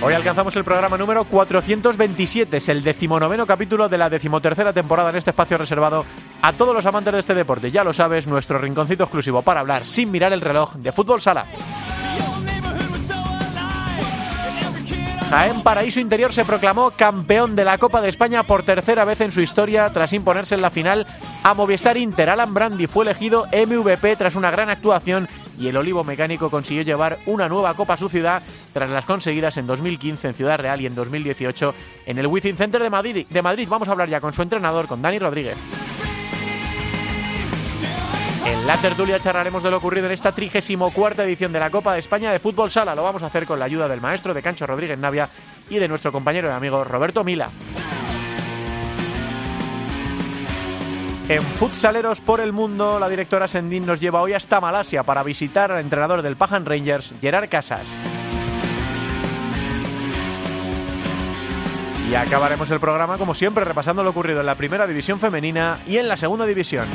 Hoy alcanzamos el programa número 427, es el decimonoveno capítulo de la decimotercera temporada en este espacio reservado a todos los amantes de este deporte. Ya lo sabes, nuestro rinconcito exclusivo para hablar sin mirar el reloj de fútbol sala. Jaén Paraíso Interior se proclamó campeón de la Copa de España por tercera vez en su historia tras imponerse en la final a Movistar Inter. Alan Brandi fue elegido MVP tras una gran actuación y el Olivo Mecánico consiguió llevar una nueva Copa a su ciudad tras las conseguidas en 2015 en Ciudad Real y en 2018 en el Within Center de Madrid. De Madrid. Vamos a hablar ya con su entrenador, con Dani Rodríguez. En la tertulia charlaremos de lo ocurrido en esta 34 edición de la Copa de España de Fútbol Sala. Lo vamos a hacer con la ayuda del maestro de Cancho Rodríguez Navia y de nuestro compañero y amigo Roberto Mila. En Futsaleros por el Mundo, la directora Sendín nos lleva hoy hasta Malasia para visitar al entrenador del Pajan Rangers, Gerard Casas. Y acabaremos el programa, como siempre, repasando lo ocurrido en la primera división femenina y en la segunda división.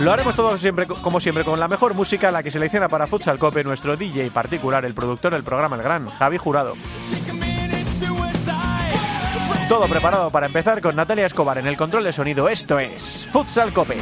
Lo haremos todo siempre, como siempre, con la mejor música, la que selecciona para Futsal Cope nuestro DJ particular, el productor del programa El Gran, Javi Jurado. Todo preparado para empezar con Natalia Escobar en el control de sonido. Esto es Futsal Cope.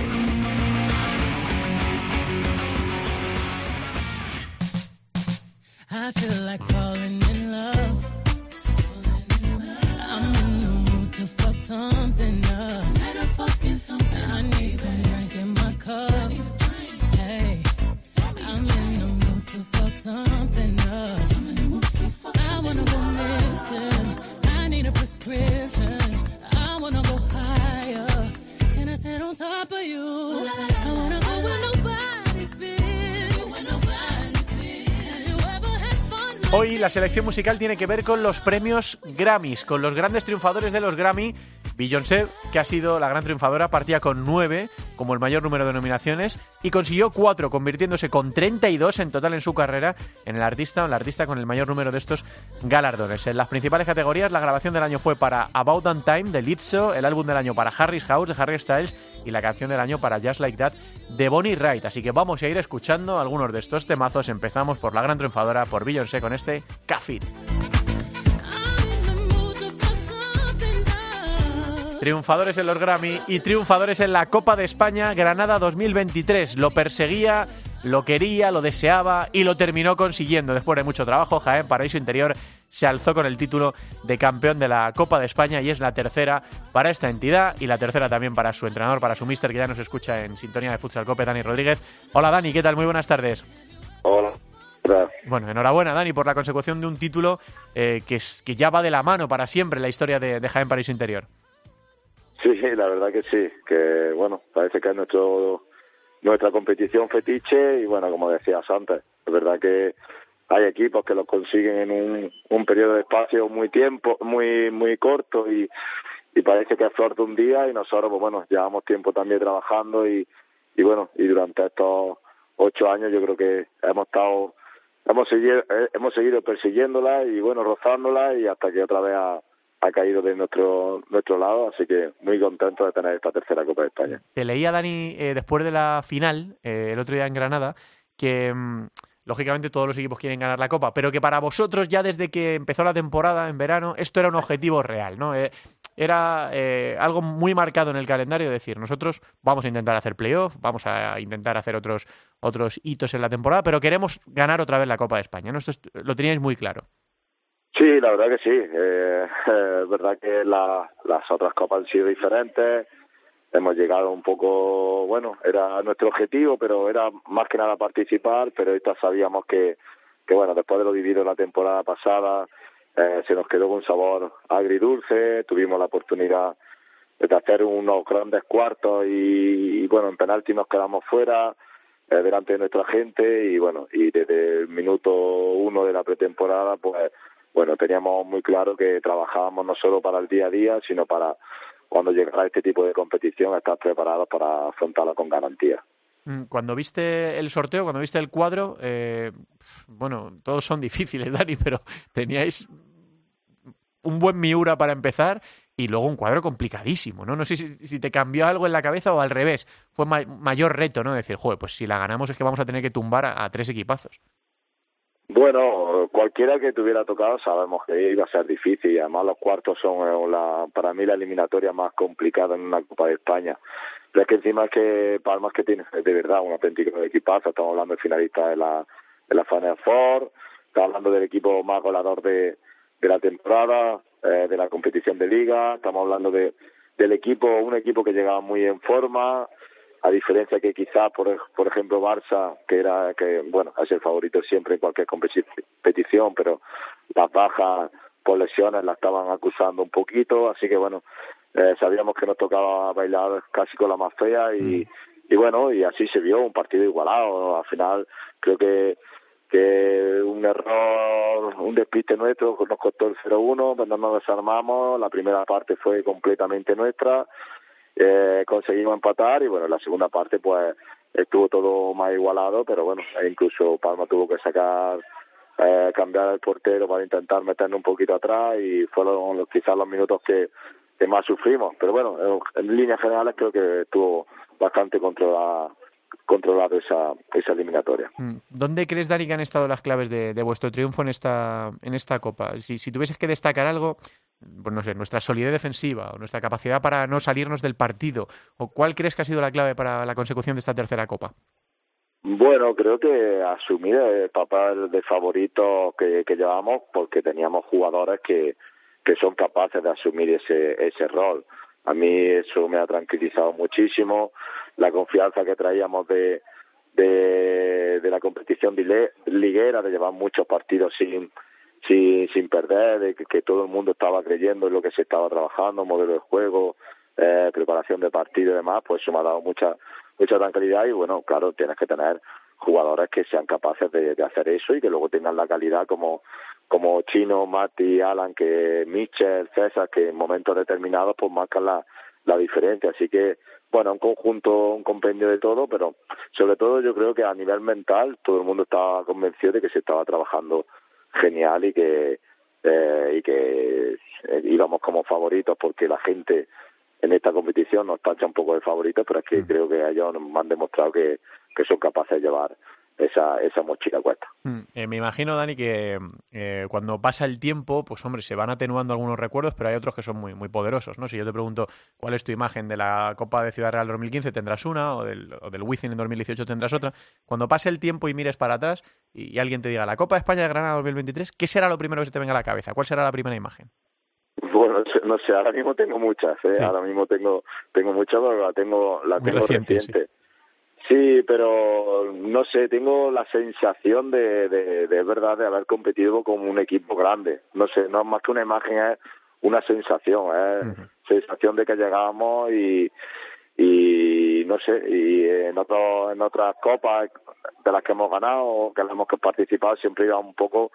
Selección musical tiene que ver con los premios Grammys, con los grandes triunfadores de los Grammy. Beyoncé, que ha sido la gran triunfadora, partía con 9 como el mayor número de nominaciones y consiguió 4, convirtiéndose con 32 en total en su carrera en el artista o la artista con el mayor número de estos galardones. En las principales categorías, la grabación del año fue para About That Time de Lizzo, el álbum del año para Harry's House de Harry Styles y la canción del año para Just Like That de Bonnie Wright. Así que vamos a ir escuchando algunos de estos temazos. Empezamos por la gran triunfadora, por Beyoncé, con este Cafit. Triunfadores en los Grammy y triunfadores en la Copa de España Granada 2023. Lo perseguía, lo quería, lo deseaba y lo terminó consiguiendo. Después de mucho trabajo, Jaén Paraíso Interior se alzó con el título de campeón de la Copa de España y es la tercera para esta entidad y la tercera también para su entrenador, para su mister que ya nos escucha en sintonía de Futsal Cope, Dani Rodríguez. Hola Dani, ¿qué tal? Muy buenas tardes. Hola. Bueno, enhorabuena Dani por la consecución de un título eh, que, es- que ya va de la mano para siempre en la historia de, de Jaén Paraíso Interior. Sí, la verdad que sí, que bueno, parece que es nuestro nuestra competición fetiche y bueno, como decías antes, es verdad que hay equipos que los consiguen en un, un periodo de espacio muy tiempo, muy muy corto y, y parece que es flor de un día y nosotros pues bueno, llevamos tiempo también trabajando y, y bueno, y durante estos ocho años yo creo que hemos estado hemos seguido, eh, hemos seguido persiguiéndola y bueno, rozándola y hasta que otra vez ha, ha caído de nuestro nuestro lado, así que muy contento de tener esta tercera Copa de España. Te leía, Dani, eh, después de la final, eh, el otro día en Granada, que mm, lógicamente todos los equipos quieren ganar la Copa, pero que para vosotros ya desde que empezó la temporada en verano, esto era un objetivo real, ¿no? Eh, era eh, algo muy marcado en el calendario, decir, nosotros vamos a intentar hacer playoff, vamos a intentar hacer otros, otros hitos en la temporada, pero queremos ganar otra vez la Copa de España, ¿no? Esto es- lo teníais muy claro. Sí, la verdad que sí. Eh, es verdad que la- las otras copas han sido diferentes. Hemos llegado un poco, bueno, era nuestro objetivo, pero era más que nada participar. Pero esta sabíamos que, que bueno, después de lo vivido la temporada pasada, eh, se nos quedó con un sabor agridulce. Tuvimos la oportunidad de hacer unos grandes cuartos y, y, bueno, en penalti nos quedamos fuera. eh, delante de nuestra gente y bueno, y desde el minuto uno de la pretemporada, pues bueno, teníamos muy claro que trabajábamos no solo para el día a día, sino para cuando llegara este tipo de competición estar preparados para afrontarla con garantía. Mm, cuando viste el sorteo, cuando viste el cuadro, eh, bueno, todos son difíciles, Dani, pero teníais un buen Miura para empezar y luego un cuadro complicadísimo, ¿no? No sé si, te cambió algo en la cabeza o al revés. Fue mayor reto, ¿no? Decir, joder, pues si la ganamos es que vamos a tener que tumbar a, tres equipazos. Bueno, cualquiera que tuviera tocado sabemos que iba a ser difícil y además los cuartos son eh, la, para mí la eliminatoria más complicada en una Copa de España. Pero es que encima es que Palmas que tiene de verdad un auténtico equipazo, estamos hablando del finalista de la, de la Final Four, estamos hablando del equipo más goleador de, de la temporada, eh, de la competición de liga, estamos hablando de, del equipo, un equipo que llegaba muy en forma, a diferencia que quizás, por, por ejemplo, Barça, que era, que bueno, es el favorito siempre en cualquier competición, pero las bajas por lesiones la estaban acusando un poquito, así que bueno, eh, sabíamos que nos tocaba bailar casi con la más fea y, mm. y bueno, y así se vio un partido igualado, al final creo que que un error, un despiste nuestro nos costó el 0-1, cuando nos desarmamos, la primera parte fue completamente nuestra, eh, conseguimos empatar y bueno, la segunda parte pues estuvo todo más igualado, pero bueno, incluso Palma tuvo que sacar, eh, cambiar el portero para intentar meternos un poquito atrás y fueron los, quizás los minutos que, más sufrimos, pero bueno, en líneas generales creo que estuvo bastante controlada controlado esa, esa eliminatoria. Mm. ¿Dónde crees, Dani, que han estado las claves de, vuestro triunfo en esta, en esta Copa? Si, si tuvieses que destacar algo, no sé, nuestra solidez defensiva o nuestra capacidad para no salirnos del partido, o cuál crees que ha sido la clave para la consecución de esta tercera Copa? Bueno, creo que asumir el papel de favorito que, que llevamos porque teníamos jugadores que, que son capaces de asumir ese, ese rol. A mí eso me ha tranquilizado muchísimo la confianza que traíamos de, de la competición liguera, de llevar muchos partidos sin, sin, perder, de que, todo el mundo estaba creyendo en lo que se estaba trabajando, modelo de juego, eh, preparación de partido y demás, pues eso me ha dado mucha, mucha tranquilidad y bueno, claro, tienes que tener jugadores que sean capaces de, de hacer eso y que luego tengan la calidad como como Chino, Mati, Alan, que Michel, César, que en momentos determinados pues marcan la, la diferencia. Así que bueno, un conjunto, un compendio de todo, pero sobre todo yo creo que a nivel mental todo el mundo estaba convencido de que se estaba trabajando genial y que eh, y que eh, íbamos como favoritos porque la gente en esta competición nos tacha un poco de favoritos, pero es que mm. creo que ellos nos han demostrado que, que son capaces de llevar esa, esa mochila cuesta. Mm, eh, me imagino, Dani, que eh, cuando pasa el tiempo, pues hombre, se van atenuando algunos recuerdos, pero hay otros que son muy, muy poderosos, ¿no? Si yo te pregunto cuál es tu imagen de la Copa de Ciudad Real 2015, tendrás una, o del, o del Wizzing en 2018 tendrás otra. Cuando pase el tiempo y mires para atrás y, alguien te diga la Copa de España de Granada 2023, ¿qué será lo primero que se te venga a la cabeza? ¿Cuál será la primera imagen? Bueno, no sé, ahora mismo tengo muchas, ¿eh? ahora mismo tengo tengo muchas, pero la tengo, la tengo reciente. Sí, pero no sé, tengo la sensación de, de, de verdad de haber competido con un equipo grande. No sé, no es más que una imagen, es una sensación, es sensación de que llegamos y, y no sé, y en, otro, en otras copas de las que hemos ganado o que hemos participado siempre iba un poco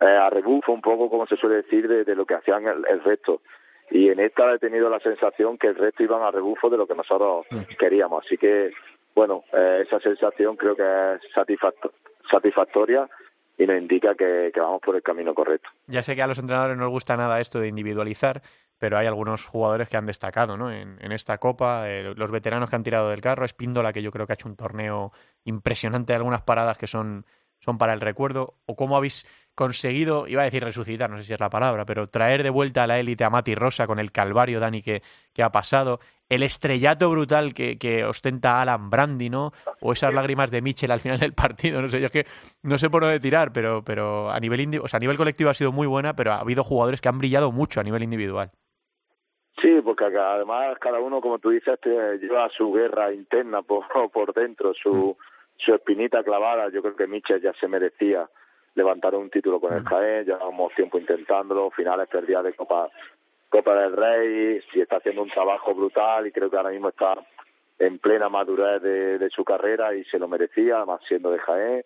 eh, a rebufo, un poco como se suele decir, de, de lo que hacían el, el resto y en esta he tenido la sensación que el resto iban a rebufo de lo que nosotros queríamos. Así que bueno, eh, esa sensación creo que es satisfactoria y nos indica que, vamos por el camino correcto. Ya sé que a los entrenadores no les gusta nada esto de individualizar, pero hay algunos jugadores que han destacado ¿no? en, esta Copa, eh, los veteranos que han tirado del carro, Espíndola, que yo creo que ha hecho un torneo impresionante, algunas paradas que son, son para el recuerdo, o cómo habéis conseguido, iba a decir resucitar, no sé si es la palabra, pero traer de vuelta a la élite a Mati Rosa con el calvario, Dani, que, que ha pasado, el estrellato brutal que, que, ostenta Alan Brandi, ¿no? O esas lágrimas de Mitchell al final del partido, no sé, yo es que no sé por dónde tirar, pero, pero a nivel o sea, a nivel colectivo ha sido muy buena, pero ha habido jugadores que han brillado mucho a nivel individual. Sí, porque además cada uno, como tú dices, lleva su guerra interna por, por dentro, su, mm. su espinita clavada. Yo creo que Mitchell ya se merecía levantar un título con el mm. Jaén, llevamos tiempo intentándolo, finales perdidas de Copa Copa del Rey, si está haciendo un trabajo brutal y creo que ahora mismo está en plena madurez de, de su carrera y se lo merecía, además siendo de Jaén.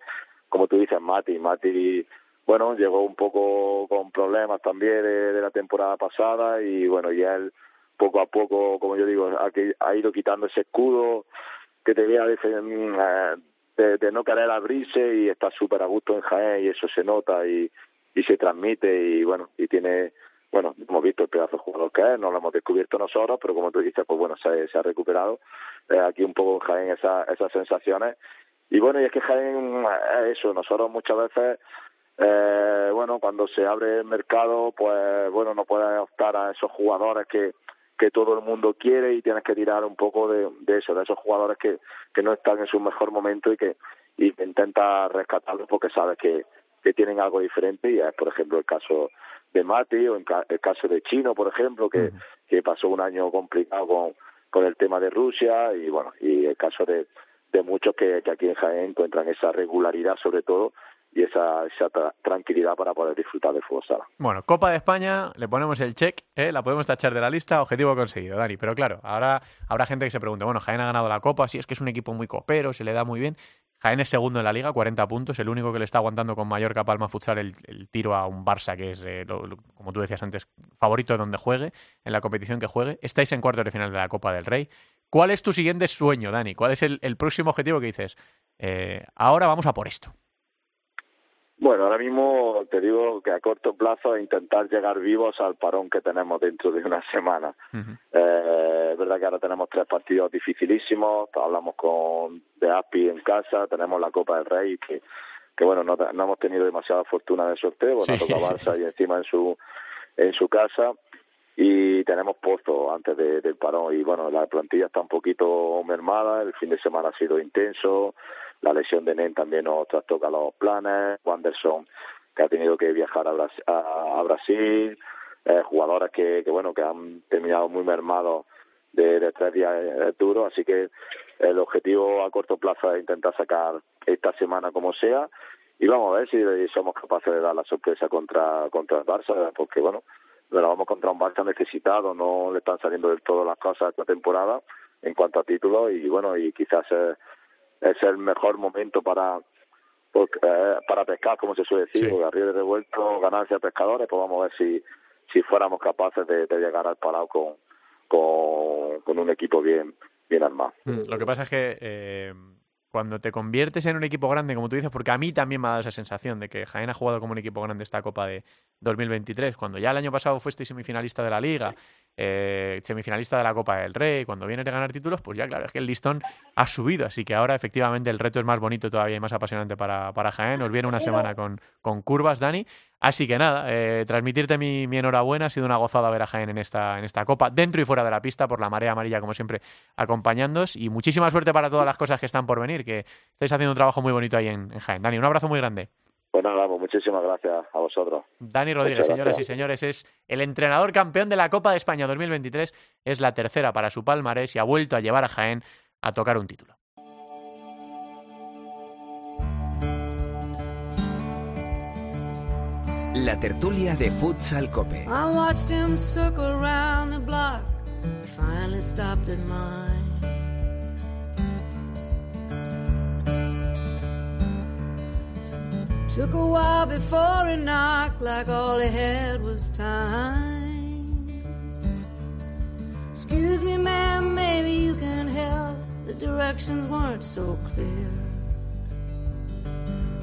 Como tú dices, Mati, Mati, bueno, llegó un poco con problemas también de, de la temporada pasada y bueno, y él poco a poco, como yo digo, ha, ha ido quitando ese escudo que tenía de, de, no querer abrirse y está súper a gusto en Jaén y eso se nota y, y se transmite y bueno, y tiene bueno, hemos visto el pedazo de jugador que es, no lo hemos descubierto nosotros, pero como tú dices, pues bueno, se, se ha recuperado eh, aquí un poco en Jaén esa, esas sensaciones. Y bueno, y es que Jaén es eso, nosotros muchas veces, eh, bueno, cuando se abre el mercado, pues bueno, no puedes optar a esos jugadores que, que todo el mundo quiere y tienes que tirar un poco de, de eso, de esos jugadores que, que no están en su mejor momento y que y intenta rescatarlos porque sabes que, que tienen algo diferente y es, por ejemplo, el caso de Mati o en el caso de Chino, por ejemplo, que, que pasó un año complicado con, con el tema de Rusia y bueno, y el caso de, de muchos que, que aquí en Jaén encuentran esa regularidad sobre todo y esa, esa tra tranquilidad para poder disfrutar del fútbol sala. Bueno, Copa de España, le ponemos el check, ¿eh? la podemos tachar de la lista, objetivo conseguido, Dani. Pero claro, ahora habrá gente que se pregunte, bueno, Jaén ha ganado la Copa, sí, es que es un equipo muy copero, se le da muy bien. Jaén es segundo en la liga, 40 puntos, el único que le está aguantando con Mallorca Palma Futsal el, el tiro a un Barça que es, eh, como tú decías antes, favorito de donde juegue, en la competición que juegue. Estáis en cuartos de final de la Copa del Rey. ¿Cuál es tu siguiente sueño, Dani? ¿Cuál es el, el próximo objetivo que dices? Eh, ahora vamos a por esto. Bueno, ahora mismo te digo que a corto plazo intentar llegar vivos al parón que tenemos dentro de una semana. Uh -huh. eh, es verdad que ahora tenemos tres partidos dificilísimos, hablamos con de API en casa, tenemos la Copa del Rey, que, que bueno, no, no hemos tenido demasiada fortuna de sorteo, bueno, sí, toca Barça sí. y encima en su en su casa y tenemos Pozo antes de, del parón y bueno, la plantilla está un poquito mermada, el fin de semana ha sido intenso, la lesión de Nen también nos trastoca los planes, Wanderson que ha tenido que viajar a, Bras a, Brasil, eh, jugadores que, que bueno que han terminado muy mermados de, tres días eh, duros, así que el objetivo a corto plazo es intentar sacar esta semana como sea. Y vamos a ver si somos capaces de dar la sorpresa contra contra el Barça, porque bueno, nos vamos contra un Barça necesitado, no le están saliendo del todo las cosas esta temporada en cuanto a títulos y bueno, y quizás es, es el mejor momento para porque, eh, para pescar, como se suele decir, sí. porque a río de revuelto, ganancia a pescadores, pues vamos a ver si si fuéramos capaces de, de llegar al Palau con, con, con un equipo bien bien armado. Lo que pasa es que eh, cuando te conviertes en un equipo grande, como tú dices, porque a mí también me ha dado esa sensación de que Jaén ha jugado como un equipo grande esta Copa de 2023, cuando ya el año pasado fuiste semifinalista de la Liga, eh, semifinalista de la Copa del Rey, cuando vienes de ganar títulos, pues ya claro, es que el listón ha subido, así que ahora efectivamente el reto es más bonito todavía y más apasionante para, para Jaén, nos viene una semana con, con curvas, Dani, Así que nada, eh, transmitirte mi, mi, enhorabuena. Ha sido una gozada ver a Jaén en esta, en esta copa, dentro y fuera de la pista, por la marea amarilla, como siempre, acompañándoos. Y muchísima suerte para todas las cosas que están por venir, que estáis haciendo un trabajo muy bonito ahí en, en Jaén. Dani, un abrazo muy grande. Pues nada, pues muchísimas gracias a vosotros. Dani Rodríguez, señoras y señores, es el entrenador campeón de la Copa de España 2023. Es la tercera para su palmarés y ha vuelto a llevar a Jaén a tocar un título. La tertulia de Futsal Cope. I watched him circle around the block. Finally stopped at mine. Took a while before he knocked, like all he had was time. Excuse me, ma'am, maybe you can help. The directions weren't so clear.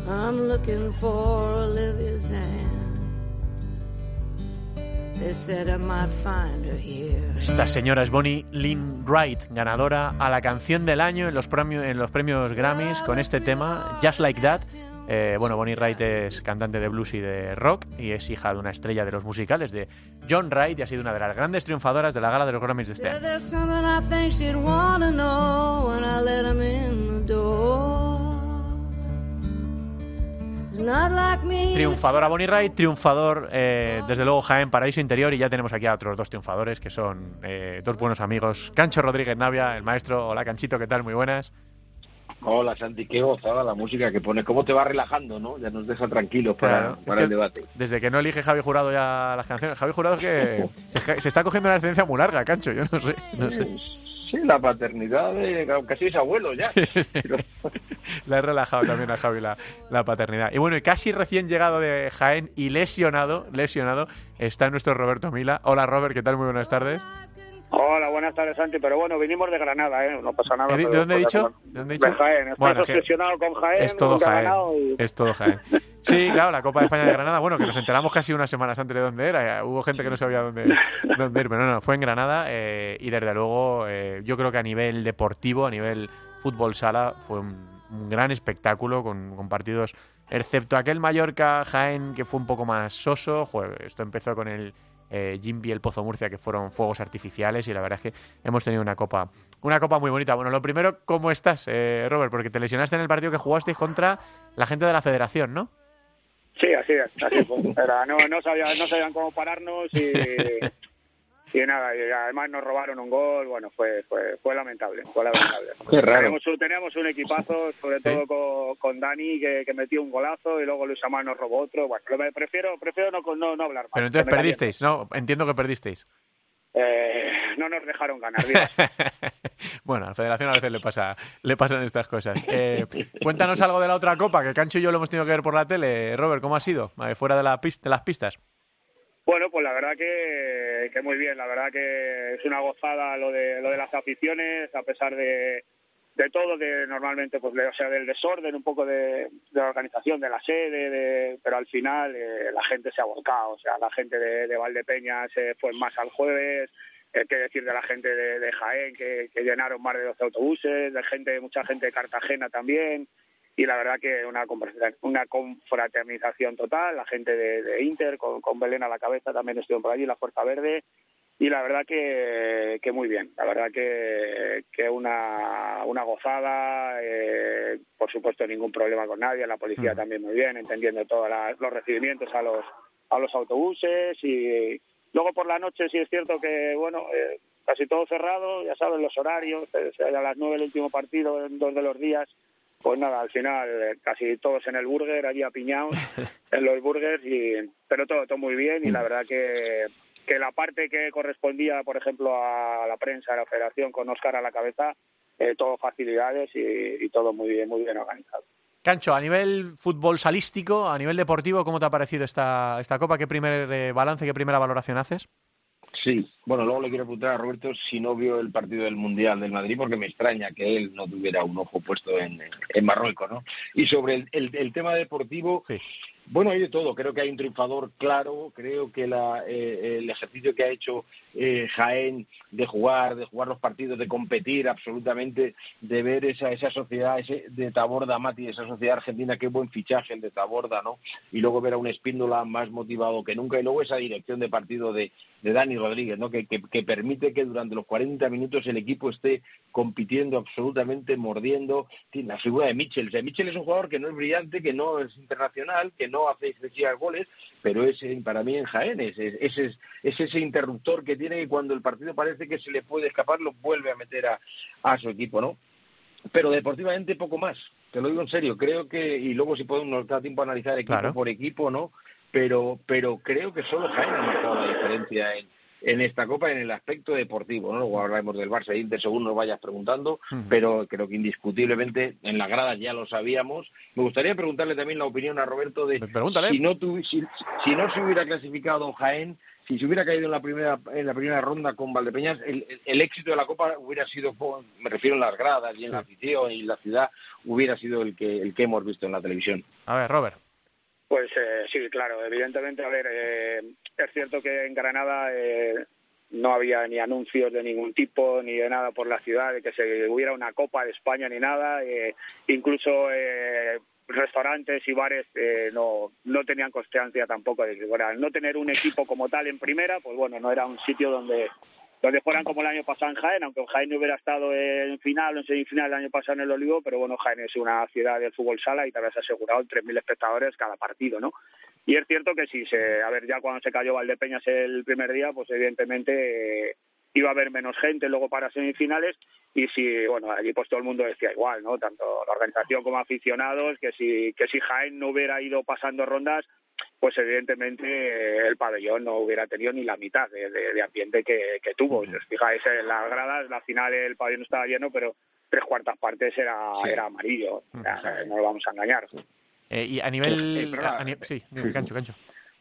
I'm looking for Olivia's hand. Esta señora es Bonnie Lynn Wright, ganadora a la canción del año en los, premios, en los premios Grammys con este tema, Just Like That. Eh, bueno, Bonnie Wright es cantante de blues y de rock y es hija de una estrella de los musicales de John Wright y ha sido una de las grandes triunfadoras de la gala de los Grammys de este año. Triunfadora Bonnie Wright, triunfador eh, desde luego Jaén Paraíso Interior y ya tenemos aquí a otros dos triunfadores que son eh, dos buenos amigos. Cancho Rodríguez Navia, el maestro. Hola Canchito, ¿qué tal? Muy buenas. Hola Santi, qué gozada la música que pones. ¿Cómo te va relajando, no? Ya nos deja tranquilos para, Claro, es para el debate. Desde que no elige Javi Jurado ya las canciones. Javi Jurado que se, se está cogiendo una licencia muy larga, Cancho. Yo no sé. No sé. Sí, la paternidad de casi es abuelo ya. Pero- Le he relajado también a Javi la, la paternidad. Y bueno, y casi recién llegado de Jaén y lesionado, lesionado, está nuestro Roberto Mila. Hola Robert, ¿qué tal? Muy buenas tardes. Hola, buenas tardes, Santi. Pero bueno, vinimos de Granada, ¿eh? No pasa nada. ¿De pero- dónde he dicho? ¿De dónde he dicho? De Jaén. Estás Bueno, obsesionado con Jaén. Es todo Jaén. y- Es todo Jaén. Sí, claro, la Copa de España de Granada, bueno, que nos enteramos casi unas semanas antes de dónde era. Hubo gente que no sabía dónde, dónde ir, pero no, no, fue en Granada eh, y desde luego eh, yo creo que a nivel deportivo, a nivel fútbol sala, fue un, un gran espectáculo con, con partidos, excepto aquel Mallorca-Jaén que fue un poco más soso. Joder, esto empezó con el eh, Jimby el Pozo Murcia, que fueron fuegos artificiales y la verdad es que hemos tenido una copa, una copa muy bonita. Bueno, lo primero, ¿cómo estás, eh, Robert? Porque te lesionaste en el partido que jugasteis contra la gente de la federación, ¿no? Sí, así es. Así no, no, sabía- no sabían cómo pararnos y, y nada. Y además nos robaron un gol. Bueno, fue fue, fue lamentable. Fue lamentable. Qué raro. Teníamos, un- teníamos un equipazo, sobre Sí. todo con, con Dani, que, que metió un golazo y luego Luis Amar nos robó otro. Bueno, lo- prefiero, prefiero no, no, no hablar más. Pero entonces me perdisteis, ¿no? Entiendo que perdisteis. Eh, no nos dejaron ganar. bueno, a la federación a veces le pasa le pasan estas cosas. Eh, cuéntanos algo de la otra copa, que Cancho y yo lo hemos tenido que ver por la tele. Robert, ¿cómo ha sido? Eh, fuera de, la de las pistas. Bueno, pues la verdad que, que muy bien, la verdad que es una gozada lo de lo de las aficiones, a pesar de, de todo, de normalmente pues de- o sea del desorden, un poco de, de la organización de la sede, de- pero al final eh, la gente se ha volcado, o sea la gente de, de Valdepeñas se fue más al jueves, eh, qué decir de la gente de, Jaén que, que llenaron más de 12 autobuses, de gente, mucha gente de Cartagena también y la verdad que una una confraternización total, la gente de, de Inter con, con Belén a la cabeza también estuvieron por allí, la Fuerza Verde y la verdad que, que muy bien, la verdad que, que una, una gozada, eh, por supuesto ningún problema con nadie, la policía Mm. también muy bien, entendiendo todos los recibimientos a los a los autobuses y luego por la noche sí es cierto que bueno eh, casi todo cerrado, ya saben los horarios, eh, a las nueve el último partido en dos de los días pues nada, al final eh, casi todos en el burger, allí apiñados en los burgers, y, pero todo, todo muy bien y la verdad que, que la parte que correspondía, por ejemplo, a la prensa, a la federación, con Oscar a la cabeza, eh, todo facilidades y, y todo muy bien, muy bien organizado. Cancho, a nivel fútbol salístico, a nivel deportivo, ¿cómo te ha parecido esta, esta copa? ¿Qué primer eh, balance, qué primera valoración haces? Sí, bueno, luego le quiero preguntar a Roberto si no vio el partido del Mundial del Madrid, porque me extraña que él no tuviera un ojo puesto en, en Marruecos, ¿no? Y sobre el, el, el tema deportivo, Sí. Bueno, hay de todo. Creo que hay un triunfador claro. Creo que la, eh, el ejercicio que ha hecho eh, Jaén de jugar, de jugar los partidos, de competir absolutamente, de ver esa, esa sociedad ese de Taborda, Mati, esa sociedad argentina, qué buen fichaje el de Taborda, ¿no? Y luego ver a un Espíndola más motivado que nunca. Y luego esa dirección de partido de, de Dani Rodríguez, ¿no? Que, que, que permite que durante los 40 minutos el equipo esté compitiendo absolutamente, mordiendo. Tiene la figura de Mitchell. O sea, Mitchell es un jugador que no es brillante, que no es internacional, que no hace excesivas goles, pero es para mí en Jaén es, es, es, es- es ese interruptor que tiene que cuando el partido parece que se le puede escapar, lo vuelve a meter a, a su equipo, ¿no? Pero deportivamente poco más, te lo digo en serio, creo que, y luego si podemos nos da tiempo a analizar equipo Claro. por equipo, ¿no? Pero, pero creo que solo Jaén ha marcado la diferencia en, en esta Copa en el aspecto deportivo, ¿no? Luego hablaremos del Barça e Inter según nos vayas preguntando, pero creo que indiscutiblemente en la grada ya lo sabíamos. Me gustaría preguntarle también la opinión a Roberto de Pregúntale. si no, tuvi- si, si no se hubiera clasificado Jaén, si se hubiera caído en la primera en la primera ronda con Valdepeñas, el, éxito de la Copa hubiera sido, me refiero en las gradas y en la afición y la ciudad, hubiera sido el que el que hemos visto en la televisión. A ver, Robert. Pues eh, sí, claro, evidentemente, a ver, eh, es cierto que en Granada eh, no había ni anuncios de ningún tipo, ni de nada por la ciudad, de que se hubiera una Copa de España ni nada, eh, incluso eh, restaurantes y bares eh, no, no tenían constancia tampoco de que bueno, al no tener un equipo como tal en primera, pues bueno, no era un sitio donde donde fueran como el año pasado en Jaén, aunque Jaén no hubiera estado en final o en semifinal el año pasado en el Olivo, pero bueno, Jaén es una ciudad del fútbol sala y te habías asegurado 3.000 espectadores cada partido, ¿no? Y es cierto que sí, se, a ver, ya cuando se cayó Valdepeñas el primer día, pues evidentemente eh, iba a haber menos gente luego para semifinales y si bueno allí pues todo el mundo decía igual no tanto la organización como aficionados que si que si Jaén no hubiera ido pasando rondas pues evidentemente eh, el pabellón no hubiera tenido ni la mitad de, de, ambiente que, que tuvo. Si os fijáis en las gradas, la final el pabellón estaba lleno, pero tres cuartas partes era, era amarillo. no lo vamos a engañar. Eh, y a nivel... sí, cancho, cancho.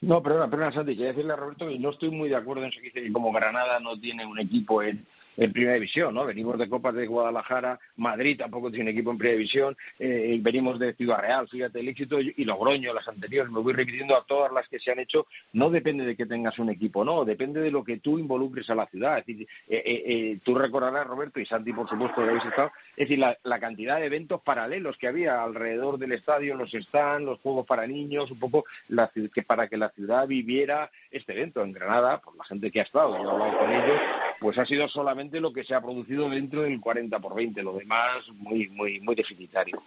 No, perdona, perdona, Santi, quería decirle a Roberto que no estoy muy de acuerdo en eso que dice que como Granada no tiene un equipo en, en primera división, ¿no? Venimos de Copas de Guadalajara, Madrid tampoco tiene equipo en primera división, eh, venimos de Ciudad Real, fíjate el éxito y Logroño, las anteriores, me voy repitiendo a todas las que se han hecho, no depende de que tengas un equipo, no, depende de lo que tú involucres a la ciudad. Es decir, eh, eh, eh tú recordarás, Roberto, y Santi, por supuesto, que habéis estado, es decir, la, la, cantidad de eventos paralelos que había alrededor del estadio, los stands, los juegos para niños, un poco la, que para que la ciudad viviera este evento en Granada, por la gente que ha estado, yo he hablado con ellos, pues ha sido solamente lo que se ha producido dentro del 40 por 20, lo demás muy muy muy deficitario.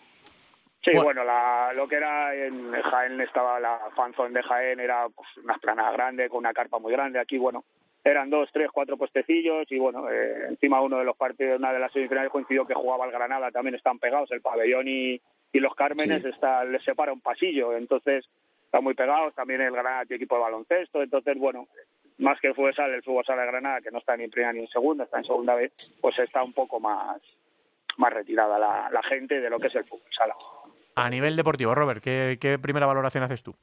Sí, bueno, la, lo que era en Jaén estaba la fanzone de Jaén, era pues, una esplanada grande con una carpa muy grande. Aquí, bueno, eran dos, tres, cuatro puestecillos y bueno, eh, encima uno de los partidos, una de las semifinales coincidió que jugaba el Granada, también están pegados, el pabellón y, y los Cármenes está, les separa un pasillo, entonces están muy pegados, también el Granada tiene equipo de baloncesto, entonces bueno, más que el fútbol sala, el fútbol sala de Granada, que no está ni en primera ni en segunda, está en segunda vez, pues está un poco más, más retirada la, la gente de lo que es el fútbol sala. A nivel deportivo, Robert, ¿qué, qué primera valoración haces tú?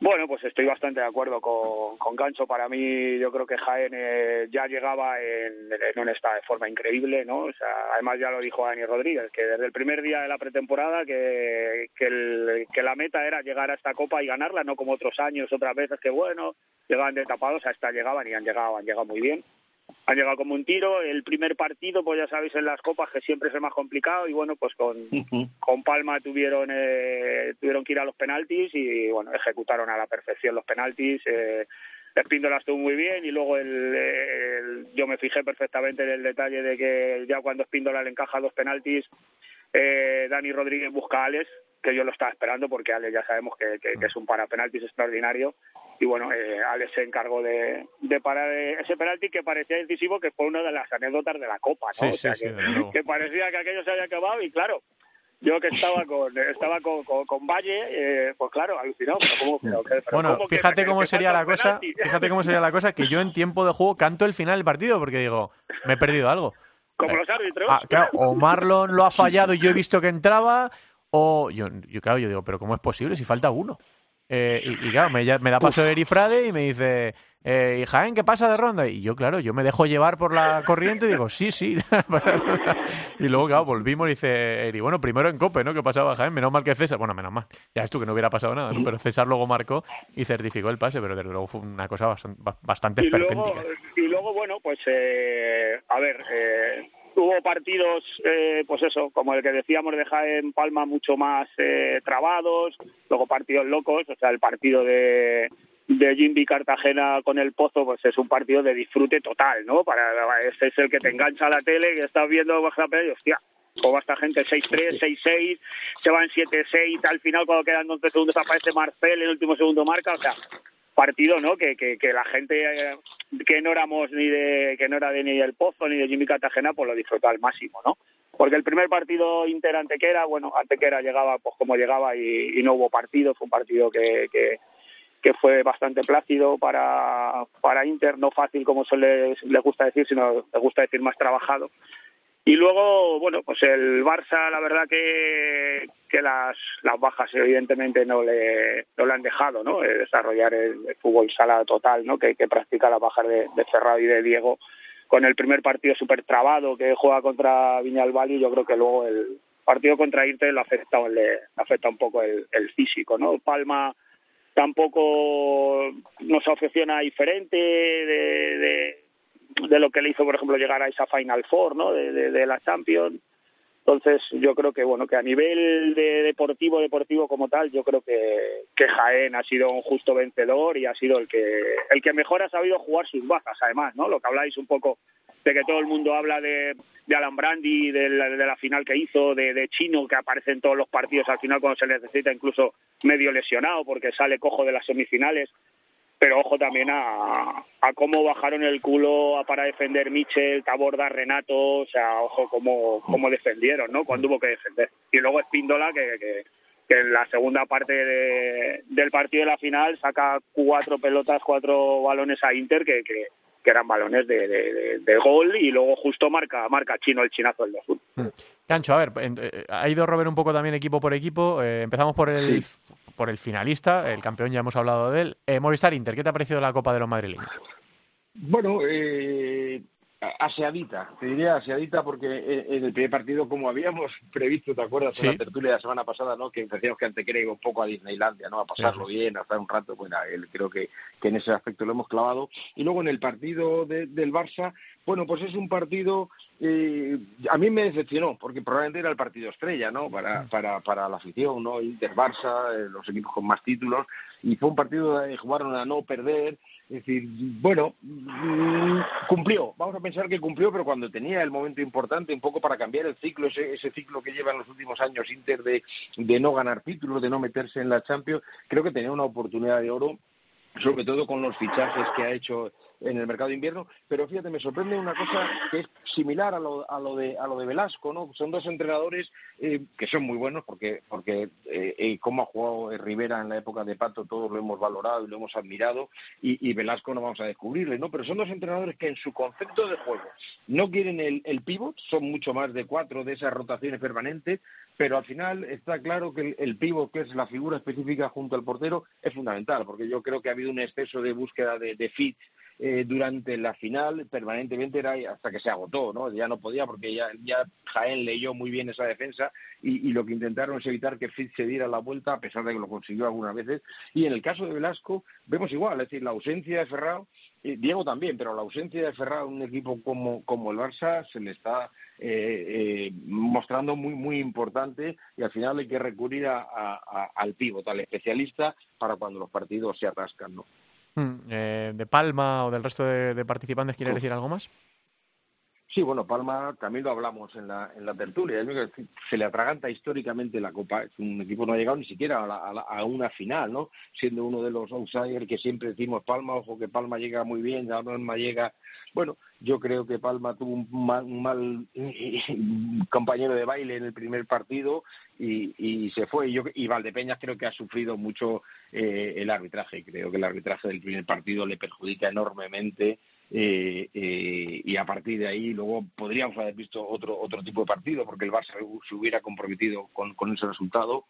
Bueno, pues estoy bastante de acuerdo con, con Gancho. Para mí, yo creo que Jaén eh, ya llegaba en, en, un estado de forma increíble, ¿no? O sea, además ya lo dijo Dani Rodríguez, que desde el primer día de la pretemporada que, que, el, que la meta era llegar a esta Copa y ganarla, no como otros años, otras veces que, bueno, llegaban de tapados, hasta llegaban y han llegado, han llegado muy bien han llegado como un tiro. El primer partido, pues ya sabéis, en las copas que siempre es el más complicado y bueno, pues con, con Palma tuvieron eh, tuvieron que ir a los penaltis y bueno, ejecutaron a la perfección los penaltis. Eh, Espíndola estuvo muy bien y luego el, yo me fijé perfectamente en el detalle de que ya cuando Espíndola le encaja los penaltis, eh, Dani Rodríguez busca a Alex, que yo lo estaba esperando porque Alex ya sabemos que, que, que es un para penaltis extraordinario y bueno, eh, Alex se encargó de, de parar ese penalti que parecía decisivo, que fue una de las anécdotas de la Copa, ¿no? o sea, que, parecía que aquello se había acabado y claro, yo que estaba con estaba con, con, Valle, eh, pues claro, alucinado. bueno, fíjate cómo sería la cosa, fíjate cómo sería la cosa que yo en tiempo de juego canto el final del partido porque digo, me he perdido algo. Como los árbitros. Ah, claro, o Marlon lo ha fallado y yo he visto que entraba, o yo, yo claro, yo digo, pero ¿cómo es posible si falta uno? Eh, y, claro, me, me da paso Eri Frade y me dice, eh, ¿y Jaén qué pasa de ronda? Y yo, claro, yo me dejo llevar por la corriente y digo, sí, sí. y luego, claro, volvimos y dice Eri, bueno, primero en Cope, ¿no? ¿Qué pasaba Jaén? Menos mal que César, bueno, menos mal, ya es tú que no hubiera pasado nada, ¿no? Pero César luego marcó y certificó el pase, pero desde luego fue una cosa bastante, bastante y luego, y luego, bueno, pues, eh, a ver, eh hubo partidos, eh, pues eso, como el que decíamos de Jaén Palma, mucho más eh, trabados, luego partidos locos, o sea, el partido de, de Jimby Cartagena con el Pozo, pues es un partido de disfrute total, ¿no? Para Ese es el que te engancha a la tele, y estás viendo baja y hostia, como esta gente 6-3, 6-6, se van 7-6, al final cuando quedan 11 segundos aparece Marcel, en el último segundo marca, o sea, partido no que, que, que la gente eh, que no éramos ni de que no era de ni del Pozo ni de Jimmy Cartagena pues lo disfrutó al máximo no porque el primer partido Inter Antequera bueno Antequera llegaba pues como llegaba y, no hubo partido fue un partido que, que, fue bastante plácido para para Inter no fácil como se les gusta decir sino les gusta decir más trabajado y luego, bueno, pues el Barça, la verdad que, que las, las bajas evidentemente no le, no le han dejado, ¿no? Eh, desarrollar el, fútbol sala total, ¿no? Que, que practica las bajas de, de Ferrado y de Diego con el primer partido súper trabado que juega contra Viñalbali, yo creo que luego el partido contra Irte le afecta, le afecta un poco el, el físico, ¿no? Palma tampoco nos ofreció diferente de, de de lo que le hizo, por ejemplo, llegar a esa Final Four, ¿no? De, de, la Champions. Entonces, yo creo que, bueno, que a nivel de deportivo, deportivo como tal, yo creo que, que Jaén ha sido un justo vencedor y ha sido el que, el que mejor ha sabido jugar sus bajas, además, ¿no? Lo que habláis un poco de que todo el mundo habla de, de Alan Brandi, de la, de la final que hizo, de Chino, que aparece en todos los partidos al final cuando se necesita, incluso medio lesionado porque sale cojo de las semifinales pero ojo también a, a cómo bajaron el culo a- para defender Michel, Taborda, Renato, o sea, ojo cómo, cómo defendieron, ¿no? Cuando hubo que defender. Y luego Espíndola, que, que, que en la segunda parte de- del partido de la final saca cuatro pelotas, cuatro balones a Inter que, que, que eran balones de, de, de- de gol y luego justo marca marca Chino el chinazo del 2 Cancho, a ver, eh, ha ido Robert un poco también equipo por equipo. Eh, empezamos por el, por el finalista, el campeón, ya hemos hablado de él. Eh, Movistar Inter, ¿qué te ha parecido la Copa de los madrileños? Bueno, eh, aseadita, te diría aseadita porque en en el primer partido, como habíamos previsto, ¿te acuerdas? Sí. En la tertulia de la semana pasada, ¿no? Que decíamos que iba un poco a Disneylandia, ¿no? A pasarlo Sí, bien, a estar un rato, bueno, él creo que, que en ese aspecto lo hemos clavado. Y luego en el partido de- del Barça, bueno, pues es un partido, eh, a mí me decepcionó, porque probablemente era el partido estrella, ¿no? Para, para, para la afición, ¿no? Inter-Barça, eh, los equipos con más títulos, y fue un partido de jugaron a no perder, es decir, bueno, mm, cumplió, vamos a pensar que cumplió, pero cuando tenía el momento importante, un poco para cambiar el ciclo, ese, ese ciclo que lleva en los últimos años Inter de, de no ganar títulos, de no meterse en la Champions, creo que tenía una oportunidad de oro sobre todo con los fichajes que ha hecho en el mercado de invierno, pero fíjate, me sorprende una cosa que es similar a lo, a lo de a lo de Velasco, ¿no? Son dos entrenadores eh, que son muy buenos porque porque eh, eh, cómo ha jugado eh, Rivera en la época de Pato todos lo hemos valorado y lo hemos admirado y, y Velasco no vamos a descubrirle, ¿no? Pero son dos entrenadores que en su concepto de juego no quieren el, el pivot, son mucho más de cuatro de esas rotaciones permanentes, pero al final está claro que el, el pivot, que es la figura específica junto al portero, es fundamental, porque yo creo que ha habido un exceso de búsqueda de, de fit eh, durante la final, permanentemente era hasta que se agotó, ¿no? Ya no podía porque ya, Jaén leyó muy bien esa defensa y, y lo que intentaron es evitar que Fit se diera la vuelta, a pesar de que lo consiguió algunas veces. Y en el caso de Velasco, vemos igual, es decir, la ausencia de Ferrao, eh, Diego también, pero la ausencia de Ferrao en un equipo como, como el Barça se le está eh, eh, mostrando muy, muy importante y al final hay que recurrir a, al pívot, al especialista, para cuando los partidos se atascan, ¿no? Hmm, eh, ¿De Palma o del resto de, de participantes quieres Uf. decir algo más? Sí, bueno, Palma también lo hablamos en la, en la tertulia. Se le atraganta históricamente la Copa. Un equipo no ha llegado ni siquiera a, la- a la- a una final, ¿no? Siendo uno de los outsiders que siempre decimos Palma, ojo que Palma llega muy bien, ya Palma llega. Bueno, yo creo que Palma tuvo un mal, un mal compañero de baile en el primer partido y, y se fue. Y, yo, y Valdepeñas creo que ha sufrido mucho eh, el arbitraje. Creo que el arbitraje del primer partido le perjudica enormemente eh, eh, y a partir de ahí luego podríamos haber visto otro otro tipo de partido porque el Barça se hubiera comprometido con, con ese resultado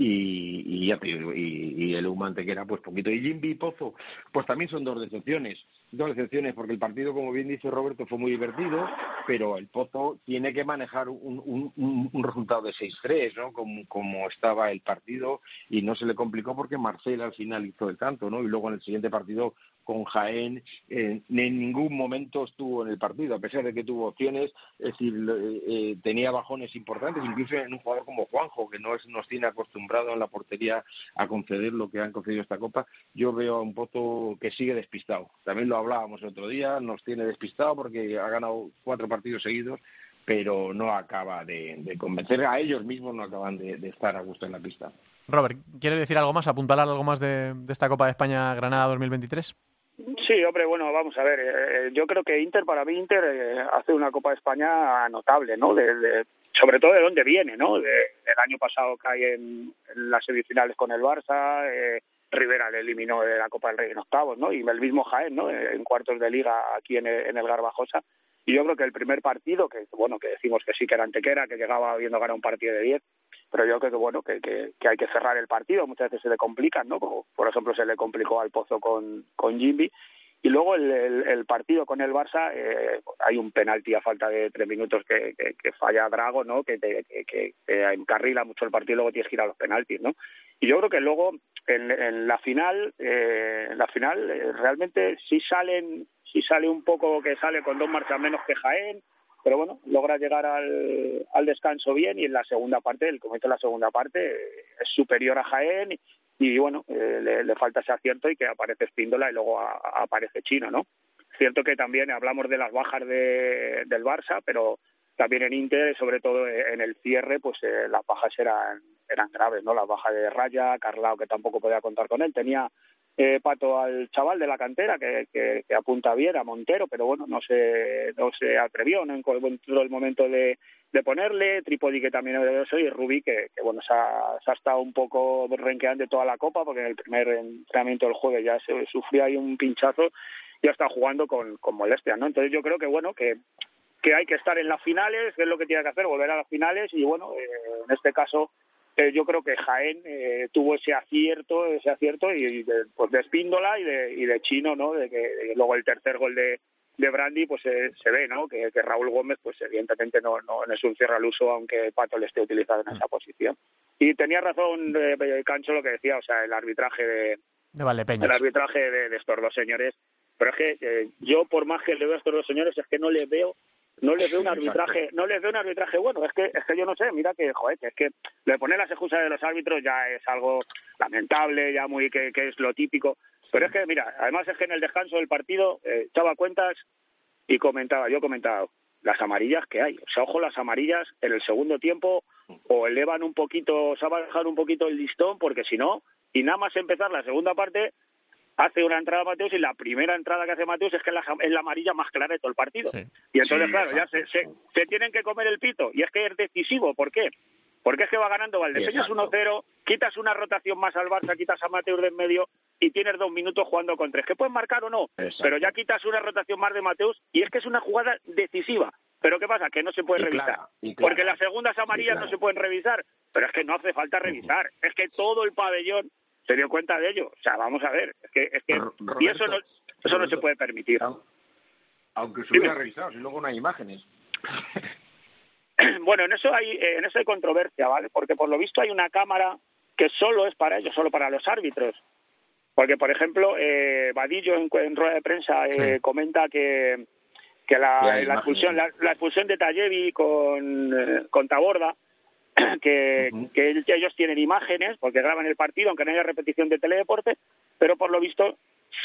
y, ya y, el Humo Antequera pues poquito y Jimby y Pozo pues también son dos decepciones dos decepciones porque el partido como bien dice Roberto fue muy divertido pero el Pozo tiene que manejar un, un, un, un resultado de 6-3 ¿no? como, como estaba el partido y no se le complicó porque Marcel al final hizo el tanto ¿no? y luego en el siguiente partido con Jaén eh, en ningún momento estuvo en el partido, a pesar de que tuvo opciones, es decir, eh, tenía bajones importantes, incluso en un jugador como Juanjo, que no es, nos tiene acostumbrado en la portería a conceder lo que han concedido esta Copa, yo veo a un Pozo que sigue despistado. También lo hablábamos el otro día, nos tiene despistado porque ha ganado cuatro partidos seguidos, pero no acaba de, convencer, a ellos mismos no acaban de, estar a gusto en la pista. Robert, ¿quieres decir algo más? ¿Apuntalar algo más de esta Copa de España Granada 2023? Sí, hombre, bueno, vamos a ver. eh, yo creo que Inter, para mí, Inter eh, hace una Copa de España notable, ¿no? De, sobre todo de dónde viene, ¿no? De, el año pasado cae en, las semifinales con el Barça, eh, Rivera le eliminó de la Copa del Rey en octavos, ¿no? Y el mismo Jaén, ¿no? En cuartos de liga aquí en en el Garbajosa. Y yo creo que el primer partido, que bueno, que decimos que sí que era Antequera, que llegaba habiendo ganado un partido de 10, pero yo creo que bueno, que, que, que hay que cerrar el partido, muchas veces se le complican, ¿no? Como por ejemplo se le complicó al Pozo con, con Jimby. Y luego el, el, el partido con el Barça, eh, hay un penalti a falta de tres minutos que, que, falla Drago, ¿no? Que, te, que, encarrila mucho el partido y luego tienes que ir a los penaltis, ¿no? Y yo creo que luego en, en la final, eh, en la final eh, realmente sí salen, sí sale un poco que sale con dos marchas menos que Jaén, pero bueno, logra llegar al, al descanso bien y en la segunda parte, el comete en la segunda parte es superior a Jaén y, bueno, eh, le, le, falta ese acierto y que aparece Espíndola y luego aparece Chino, ¿no? Cierto que también hablamos de las bajas de, del Barça, pero también en Inter, sobre todo en el cierre, pues eh, las bajas eran eran graves, ¿no? La baja de Raya, Carlao, que tampoco podía contar con él, tenía eh, Pato al chaval de la cantera que, que, que apunta a Montero, pero bueno, no se, no se atrevió, no encontró el momento de, de ponerle, Tripodi que también es eso y Rubí que, que bueno, se ha, se ha, estado un poco renqueante toda la copa porque en el primer entrenamiento del jueves ya se sufrió ahí un pinchazo y ha jugando con, con molestia, ¿no? Entonces yo creo que bueno, que que hay que estar en las finales, que es lo que tiene que hacer, volver a las finales y bueno, eh, en este caso eh, yo creo que Jaén eh, tuvo ese acierto, ese acierto y, de, pues de Espíndola y de, y de Chino, ¿no? De que luego el tercer gol de, de Brandy pues eh, se ve no que, que, Raúl Gómez pues evidentemente no, no, es un cierre al uso aunque Pato le esté utilizado en esa posición y tenía razón eh, Cancho lo que decía o sea el arbitraje de, de Valdepeñas. el arbitraje de, de, estos dos señores pero es que eh, yo por más que le veo a estos dos señores es que no le veo no les veo un arbitraje no les veo un arbitraje bueno. Es que es que yo no sé mira que joder que es que le poner las excusas de los árbitros ya es algo lamentable ya muy que, que es lo típico. Pero es que, mira, además es que en el descanso del partido eh, echaba cuentas y comentaba, yo comentaba, las amarillas que hay. O sea, ojo, las amarillas en el segundo tiempo o elevan un poquito, o sea, va a dejar un poquito el listón, porque si no, y nada más empezar la segunda parte, hace una entrada Mateus y la primera entrada que hace Mateus es que es la, es la amarilla más clara de todo el partido. Sí. Y entonces, sí, claro, ya se, se, se, tienen que comer el pito. Y es que es decisivo. ¿Por qué? Porque es que va ganando Valdepeñas 1-0, quitas una rotación más al Barça, quitas a Mateus de en medio y tienes dos minutos jugando con tres. Que pueden marcar o no, Exacto. pero ya quitas una rotación más de Mateus y es que es una jugada decisiva. Pero ¿qué pasa? Que no se puede y revisar. Porque las segundas amarillas no se pueden revisar. Pero es que no hace falta revisar. Es que todo el pabellón se dio cuenta de ello. O sea, vamos a ver. Es que, es que Roberto, y eso no, eso Roberto, no se puede permitir. Aunque se hubiera revisado, si luego no hay imágenes. bueno, en eso hay en eso hay controversia, ¿vale? Porque por lo visto hay una cámara que solo es para ellos, solo para los árbitros. Porque, por ejemplo, eh, Vadillo en, en, rueda de prensa eh, sí. comenta que, que la, la expulsión la, la, expulsión de Tallevi con, eh, con Taborda, que, uh -huh. que, ellos tienen imágenes, porque graban el partido, aunque no haya repetición de teledeporte, pero por lo visto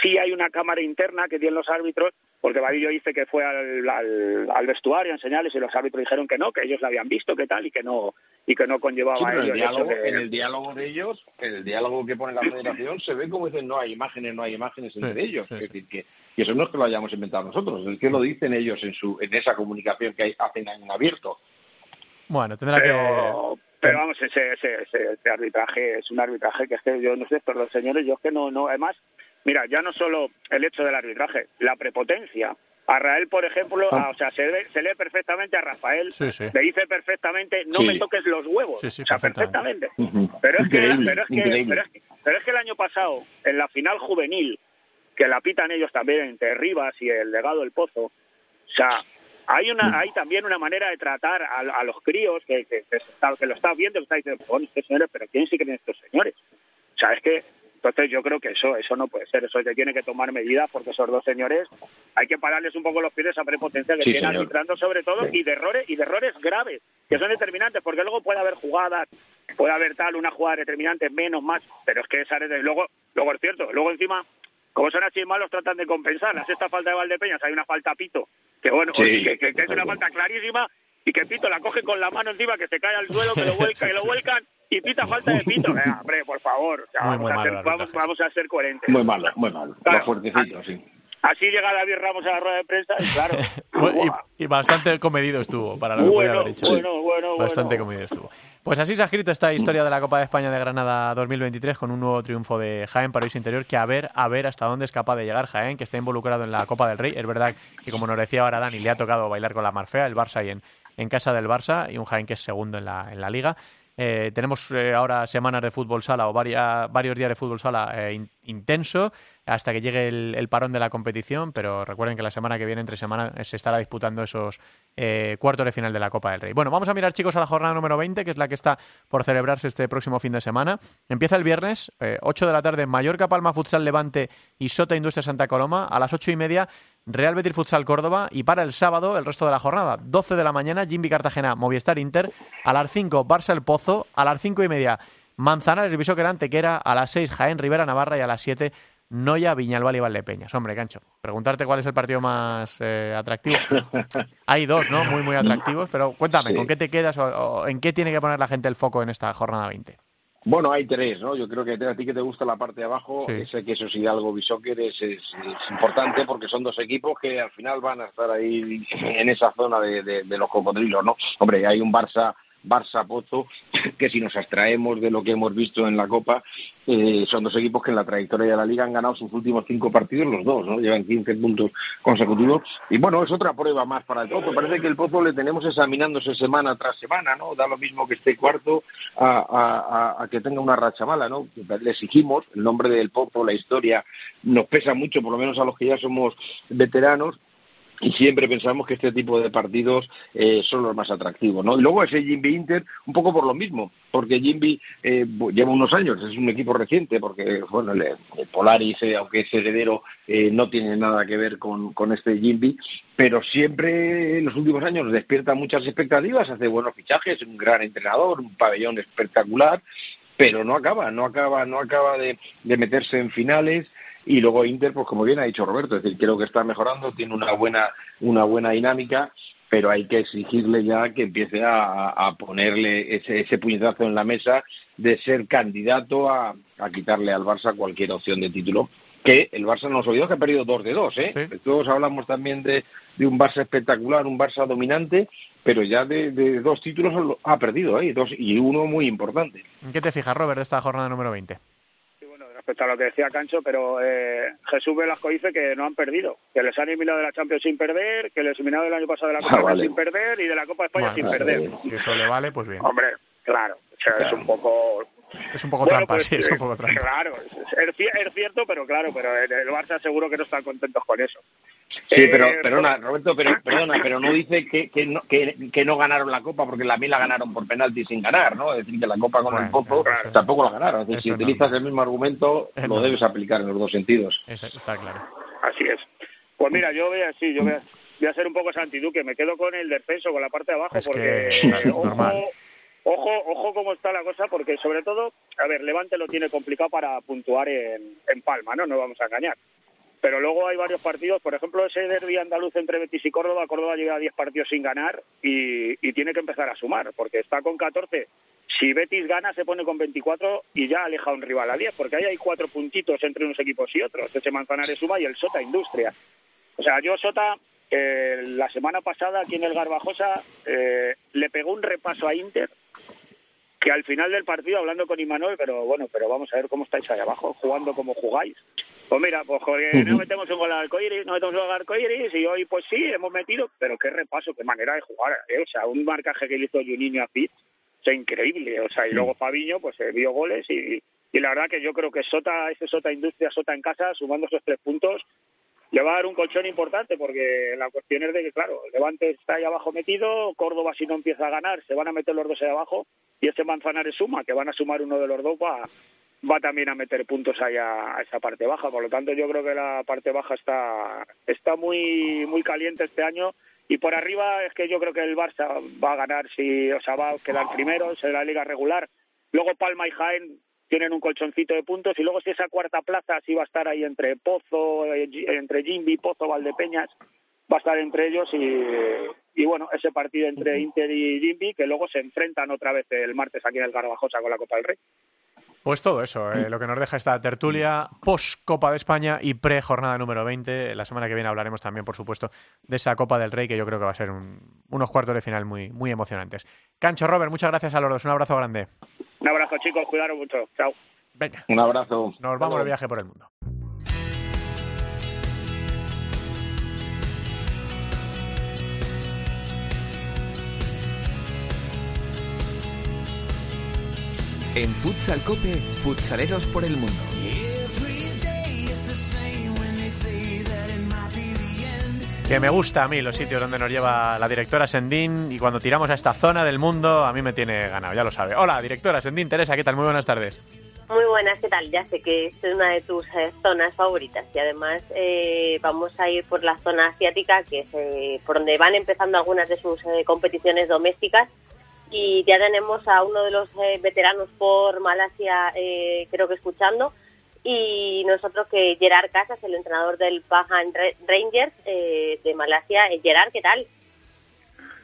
sí hay una cámara interna que tienen los árbitros, porque Vadillo dice que fue al, al, al vestuario a enseñarles y los árbitros dijeron que no, que ellos la habían visto, que tal, y que no y que no conllevaba sí, a ellos. El diálogo, que... En el diálogo de ellos, en el diálogo que pone la federación, se ve como dicen no hay imágenes, no hay imágenes entre sí, ellos. Sí, es decir, que, y eso no es que lo hayamos inventado nosotros, es que lo dicen ellos en su en esa comunicación que hay, hacen en abierto. Bueno, tendrá pero, que pero vamos ese, ese, ese, ese, arbitraje es un arbitraje que es que yo no sé estos dos señores yo es que no no además mira ya no solo el hecho del arbitraje la prepotencia a Rael, por ejemplo, a, o sea, se, ve, se, lee perfectamente a Rafael, sí, sí. le dice perfectamente, no sí. me toques los huevos, sí, o sea, perfectamente. -huh. pero, es que, pero, es que, pero, es que, pero es que el año pasado, en la final juvenil, que la pitan ellos también entre Rivas y el legado del Pozo, o sea, hay una hay también una manera de tratar a, a los críos que, que, que, lo estás viendo, que está diciendo, bueno, estos señores, pero ¿quién sí creen estos señores? O sea, es que entonces yo creo que eso eso no puede ser, eso se tiene que tomar medidas porque esos dos señores hay que pararles un poco los pies a esa prepotencia que sí, tienen arbitrando sobre todo sí. y de errores y de errores graves que son determinantes porque luego puede haber jugadas, puede haber tal una jugada determinante menos más, pero es que esa luego luego es cierto, luego encima como son así malos tratan de compensar, la sexta falta de Valdepeñas hay una falta pito, que bueno, sí. que, que, que, es una falta clarísima y que Pito la coge con la mano encima que se cae al suelo, que lo vuelca, que lo vuelcan y pita falta de Pito. Eh, hombre, por favor, o sea, muy, vamos, muy a ser, vamos, vamos, a ser coherentes. Muy malo, muy malo. Claro, fuertecito, sí. Así llega David Ramos a la rueda de prensa y claro. y, y, bastante comedido estuvo para lo que bueno, podía haber dicho. Bueno, bueno, bastante comedido estuvo. Pues así se ha escrito esta historia de la Copa de España de Granada 2023 con un nuevo triunfo de Jaén para su interior que a ver, a ver hasta dónde es capaz de llegar Jaén, que está involucrado en la Copa del Rey. Es verdad que como nos decía ahora Dani, le ha tocado bailar con la Marfea, el Barça y en, en casa del Barça y un Jaén que es segundo en la, en la liga. Eh, tenemos eh, ahora semanas de fútbol sala o varia, varios días de fútbol sala eh, in, intenso hasta que llegue el, parón de la competición, pero recuerden que la semana que viene, entre semana, se estará disputando esos cuartos de final de la Copa del Rey. Bueno, vamos a mirar, chicos, a la jornada número 20, que es la que está por celebrarse este próximo fin de semana. Empieza el viernes, eh, 8 de la tarde, Mallorca, Palma, Futsal, Levante y Sota, Industria, Santa Coloma. A las 8 y media, Real Betis Futsal Córdoba y para el sábado el resto de la jornada, 12 de la mañana, Jimmy Cartagena, Movistar Inter, a las 5 Barça El Pozo, a las 5 y media Manzanares Bisóquera Antequera, a las 6 Jaén Rivera Navarra y a las 7 Noya Viñalbal y Valdepeñas. Hombre, Cancho, preguntarte cuál es el partido más eh, atractivo. Hay dos, ¿no? Muy, muy atractivos, pero cuéntame, sí. ¿con qué te quedas o, o, en qué tiene que poner la gente el foco en esta jornada 20? Bueno, hay tres, ¿no? Yo creo que a ti que te gusta la parte de abajo, Sí. ese que eso sí algo Bishoker es, es, es importante porque son dos equipos que al final van a estar ahí en esa zona de, de- de los cocodrilos, ¿no? Hombre, hay un Barça Barça Pozo, que si nos abstraemos de lo que hemos visto en la Copa, eh, son dos equipos que en la trayectoria de la Liga han ganado sus últimos cinco partidos, los dos, ¿no? Llevan 15 puntos consecutivos. Y bueno, es otra prueba más para el Pozo. Parece que el Pozo le tenemos examinándose semana tras semana, ¿no? Da lo mismo que esté cuarto a, a- a- a que tenga una racha mala, ¿no? Le exigimos, el nombre del Pozo, la historia, nos pesa mucho, por lo menos a los que ya somos veteranos, y siempre pensamos que este tipo de partidos eh, son los más atractivos, ¿no? Y luego ese Jimby Inter, un poco por lo mismo, porque Jimby eh, lleva unos años, es un equipo reciente, porque, bueno, el, el Polaris, eh, aunque es heredero, eh, no tiene nada que ver con, con este Jimby, pero siempre en los últimos años despierta muchas expectativas, hace buenos fichajes, un gran entrenador, un pabellón espectacular, pero no acaba, no acaba, no acaba de, de meterse en finales y luego Inter, pues como bien ha dicho Roberto, es decir, creo que está mejorando, tiene una buena, una buena dinámica, pero hay que exigirle ya que empiece a, a ponerle ese, ese puñetazo en la mesa de ser candidato a, a quitarle al Barça cualquier opción de título. Que el Barça nos olvidó que ha perdido dos de dos, ¿eh? Sí. Todos hablamos también de, de un Barça espectacular, un Barça dominante, pero ya de, de dos títulos ha perdido, ¿eh? Dos, y uno muy importante. ¿En qué te fijas, Robert, de esta jornada número 20? Respecto a lo que decía Cancho, pero eh, Jesús Velasco dice que no han perdido, que les han eliminado de la Champions sin perder, que les eliminaron el año pasado de la Ah, Copa vale. sin perder y de la Copa de España Bueno, sin perder. Si eso le vale, pues bien. Hombre, claro, o sea, es un poco... Es un poco Bueno, trampa, pues, sí, es un eh, poco trampa. Claro, es, es ci- es cierto, pero claro, pero el Barça seguro que no están contentos con eso. Sí, Eh, pero perdona, Roberto, pero perdona, pero no dice que, que, no, que, que no ganaron la Copa porque la la ganaron por penalti sin ganar, ¿no? Es decir, que la Copa con Bueno, el Pozo claro. tampoco la ganaron. Es decir, Eso si utilizas el mismo argumento, Es lo debes aplicar en los dos sentidos. Eso está claro. Así es. Pues mira, yo voy a, sí, yo voy a, voy a ser un poco santiduque, me quedo con el descenso, con la parte de abajo, Es porque que, eh, ojo, normal. Ojo, ojo cómo está la cosa, porque sobre todo, a ver, Levante lo tiene complicado para puntuar en, en Palma, ¿no? No vamos a engañar. Pero luego hay varios partidos, por ejemplo, ese derbi andaluz entre Betis y Córdoba, Córdoba llega a 10 partidos sin ganar y, y tiene que empezar a sumar, porque está con 14. Si Betis gana, se pone con 24 y ya aleja a un rival a 10, porque ahí hay cuatro puntitos entre unos equipos y otros. Ese Manzanares suma y el Sota Industria. O sea, yo Sota, eh, la semana pasada aquí en el Garbajosa, eh, le pegó un repaso a Inter que al final del partido, hablando con Imanol, pero bueno, pero vamos a ver cómo estáis ahí abajo, jugando como jugáis. Pues mira, pues Jorge, no metemos un gol al arcoíris, no metemos un gol al arcoíris, y hoy pues sí, hemos metido, pero qué repaso, qué manera de jugar, ¿eh? o sea, un marcaje que le hizo Juninho a Pitt, o sea, increíble, o sea, y luego Fabiño, pues eh, vio goles, y, y la verdad que yo creo que Sota, ese Sota Industria, Sota en casa, sumando esos tres puntos, le a dar un colchón importante porque la cuestión es de que, claro, Levante está ahí abajo metido, Córdoba si no empieza a ganar, se van a meter los dos ahí abajo y ese Manzanares suma, que van a sumar uno de los dos, va, va también a meter puntos ahí a, a esa parte baja. Por lo tanto, yo creo que la parte baja está, está muy, muy caliente este año y por arriba es que yo creo que el Barça va a ganar, si, o sea, va a quedar primero, en la liga regular. Luego Palma y Jaén tienen un colchoncito de puntos y luego si esa cuarta plaza sí va a estar ahí entre Pozo, eh, entre Jimby, Pozo, Valdepeñas, va a estar entre ellos y, y bueno, ese partido entre Inter y Jimby que luego se enfrentan otra vez el martes aquí en el Garbajosa con la Copa del Rey. Pues todo eso, eh, lo que nos deja esta tertulia post Copa de España y pre jornada número 20. La semana que viene hablaremos también, por supuesto, de esa Copa del Rey que yo creo que va a ser un- unos cuartos de final muy, muy emocionantes. Cancho, Robert, muchas gracias a los dos. Un abrazo grande. Un abrazo chicos, cuidaros mucho. Chao. Venga, Un abrazo. nos vamos de viaje por el mundo. En Futsal Cope, futsaleros por el mundo. Que me gusta a mí los sitios donde nos lleva la directora Sendín y cuando tiramos a esta zona del mundo a mí me tiene ganado, ya lo sabe. Hola, directora Sendín, Teresa, ¿qué tal? Muy buenas tardes. Muy buenas, ¿qué tal? Ya sé que es una de tus eh, zonas favoritas y además eh, vamos a ir por la zona asiática, que es eh, por donde van empezando algunas de sus eh, competiciones domésticas y ya tenemos a uno de los eh, veteranos por Malasia, eh, creo que escuchando, y nosotros que Gerard Casas, el entrenador del Ra- Rangers eh, de Malasia. Eh, Gerard, ¿qué tal?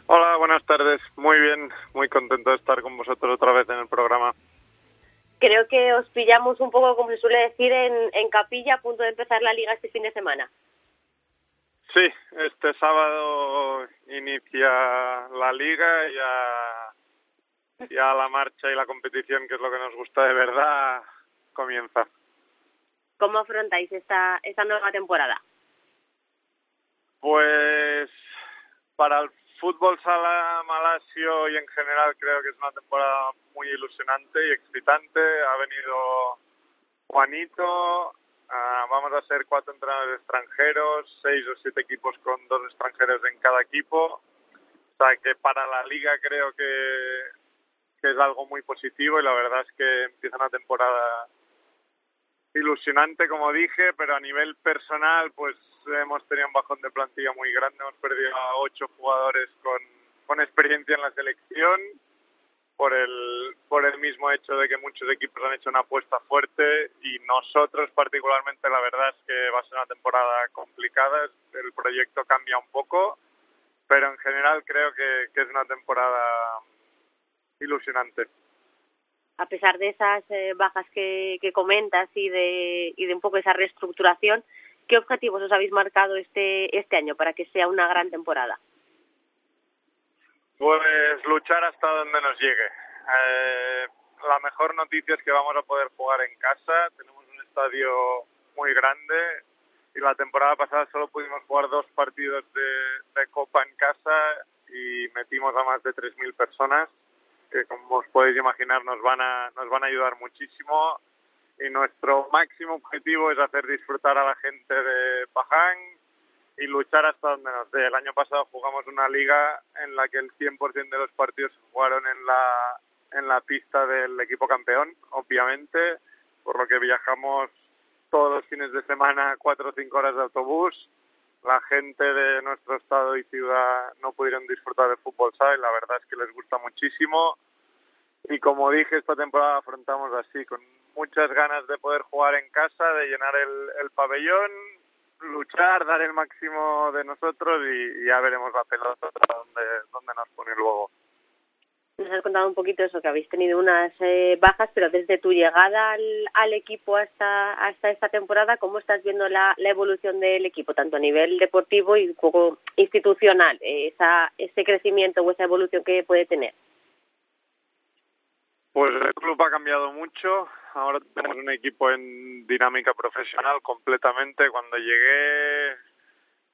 Hola, buenas tardes. Muy bien, muy contento de estar con vosotros otra vez en el programa. creo que os pillamos un poco, como se suele decir, en, en capilla a punto de empezar la liga este fin de semana. Sí, este sábado inicia la liga y ya, ya la marcha y la competición, que es lo que nos gusta de verdad, comienza. ¿Cómo afrontáis esta, esta nueva temporada? Pues para el fútbol sala malasio y en general creo que es una temporada muy ilusionante y excitante. Ha venido Juanito, ah, vamos a ser cuatro entrenadores extranjeros, seis o siete equipos con dos extranjeros en cada equipo. O sea que para la liga creo que, que es algo muy positivo y la verdad es que empieza una temporada ilusionante, como dije, pero a nivel personal, pues hemos tenido un bajón de plantilla muy grande. Hemos perdido a ocho jugadores con, con experiencia en la selección por el, por el mismo hecho de que muchos equipos han hecho una apuesta fuerte y nosotros particularmente la verdad es que va a ser una temporada complicada. El proyecto cambia un poco, pero en general creo que, que es una temporada ilusionante a pesar de esas eh, bajas que, comentas y de, y de un poco esa reestructuración, ¿qué objetivos os habéis marcado este, este año para que sea una gran temporada? Pues luchar hasta donde nos llegue. Eh, la mejor noticia es que vamos a poder jugar en casa. Tenemos un estadio muy grande y la temporada pasada solo pudimos jugar dos partidos de, de Copa en casa y metimos a más de 3.000 personas que como os podéis imaginar nos van a, nos van a ayudar muchísimo y nuestro máximo objetivo es hacer disfrutar a la gente de Paján y luchar hasta donde nos dé. El año pasado jugamos una liga en la que el 100% de los partidos se jugaron en la, en la pista del equipo campeón, obviamente, por lo que viajamos todos los fines de semana cuatro o cinco horas de autobús. La gente de nuestro estado y ciudad no pudieron disfrutar del fútbol sala la verdad es que les gusta muchísimo. Y como dije, esta temporada afrontamos así, con muchas ganas de poder jugar en casa, de llenar el, el pabellón, luchar, dar el máximo de nosotros y, y ya veremos la pelota donde, donde nos pone luego. Nos has contado un poquito eso, que habéis tenido unas eh, bajas, pero desde tu llegada al, equipo hasta, esta temporada, ¿cómo estás viendo la, la evolución del equipo, tanto a nivel deportivo y poco institucional, eh, esa, ese crecimiento o esa evolución que puede tener? Pues el club ha cambiado mucho. Ahora tenemos un equipo en dinámica profesional completamente. Cuando llegué,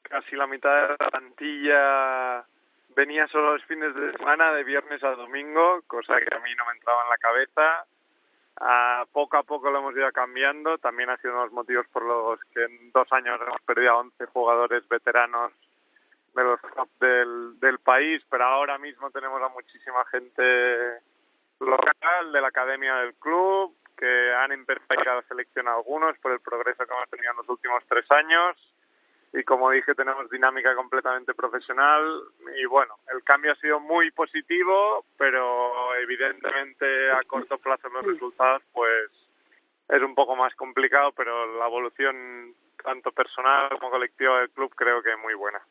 casi la mitad de la plantilla venía solo los fines de semana, de viernes a domingo, cosa que a mí no me entraba en la cabeza. A poco a poco lo hemos ido cambiando. También ha sido uno de los motivos por los que en dos años hemos perdido a 11 jugadores veteranos de los del, del país, pero ahora mismo tenemos a muchísima gente local de la academia del club que han empezado a ir a la selección algunos por el progreso que hemos tenido en los últimos tres años y como dije tenemos dinámica completamente profesional y bueno el cambio ha sido muy positivo pero evidentemente a corto plazo los resultados pues es un poco más complicado pero la evolución tanto personal como colectiva del club creo que es muy buena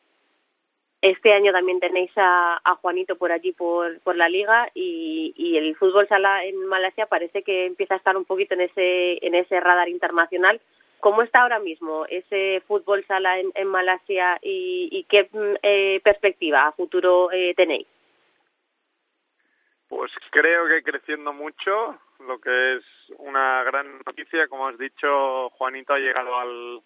este año también tenéis a, a Juanito por allí por, por la liga y, y, el fútbol sala en Malasia parece que empieza a estar un poquito en ese en ese radar internacional. ¿Cómo está ahora mismo ese fútbol sala en, Malasia y, y qué eh, perspectiva a futuro eh, tenéis? Pues creo que creciendo mucho, lo que es una gran noticia. Como has dicho, Juanito ha llegado al,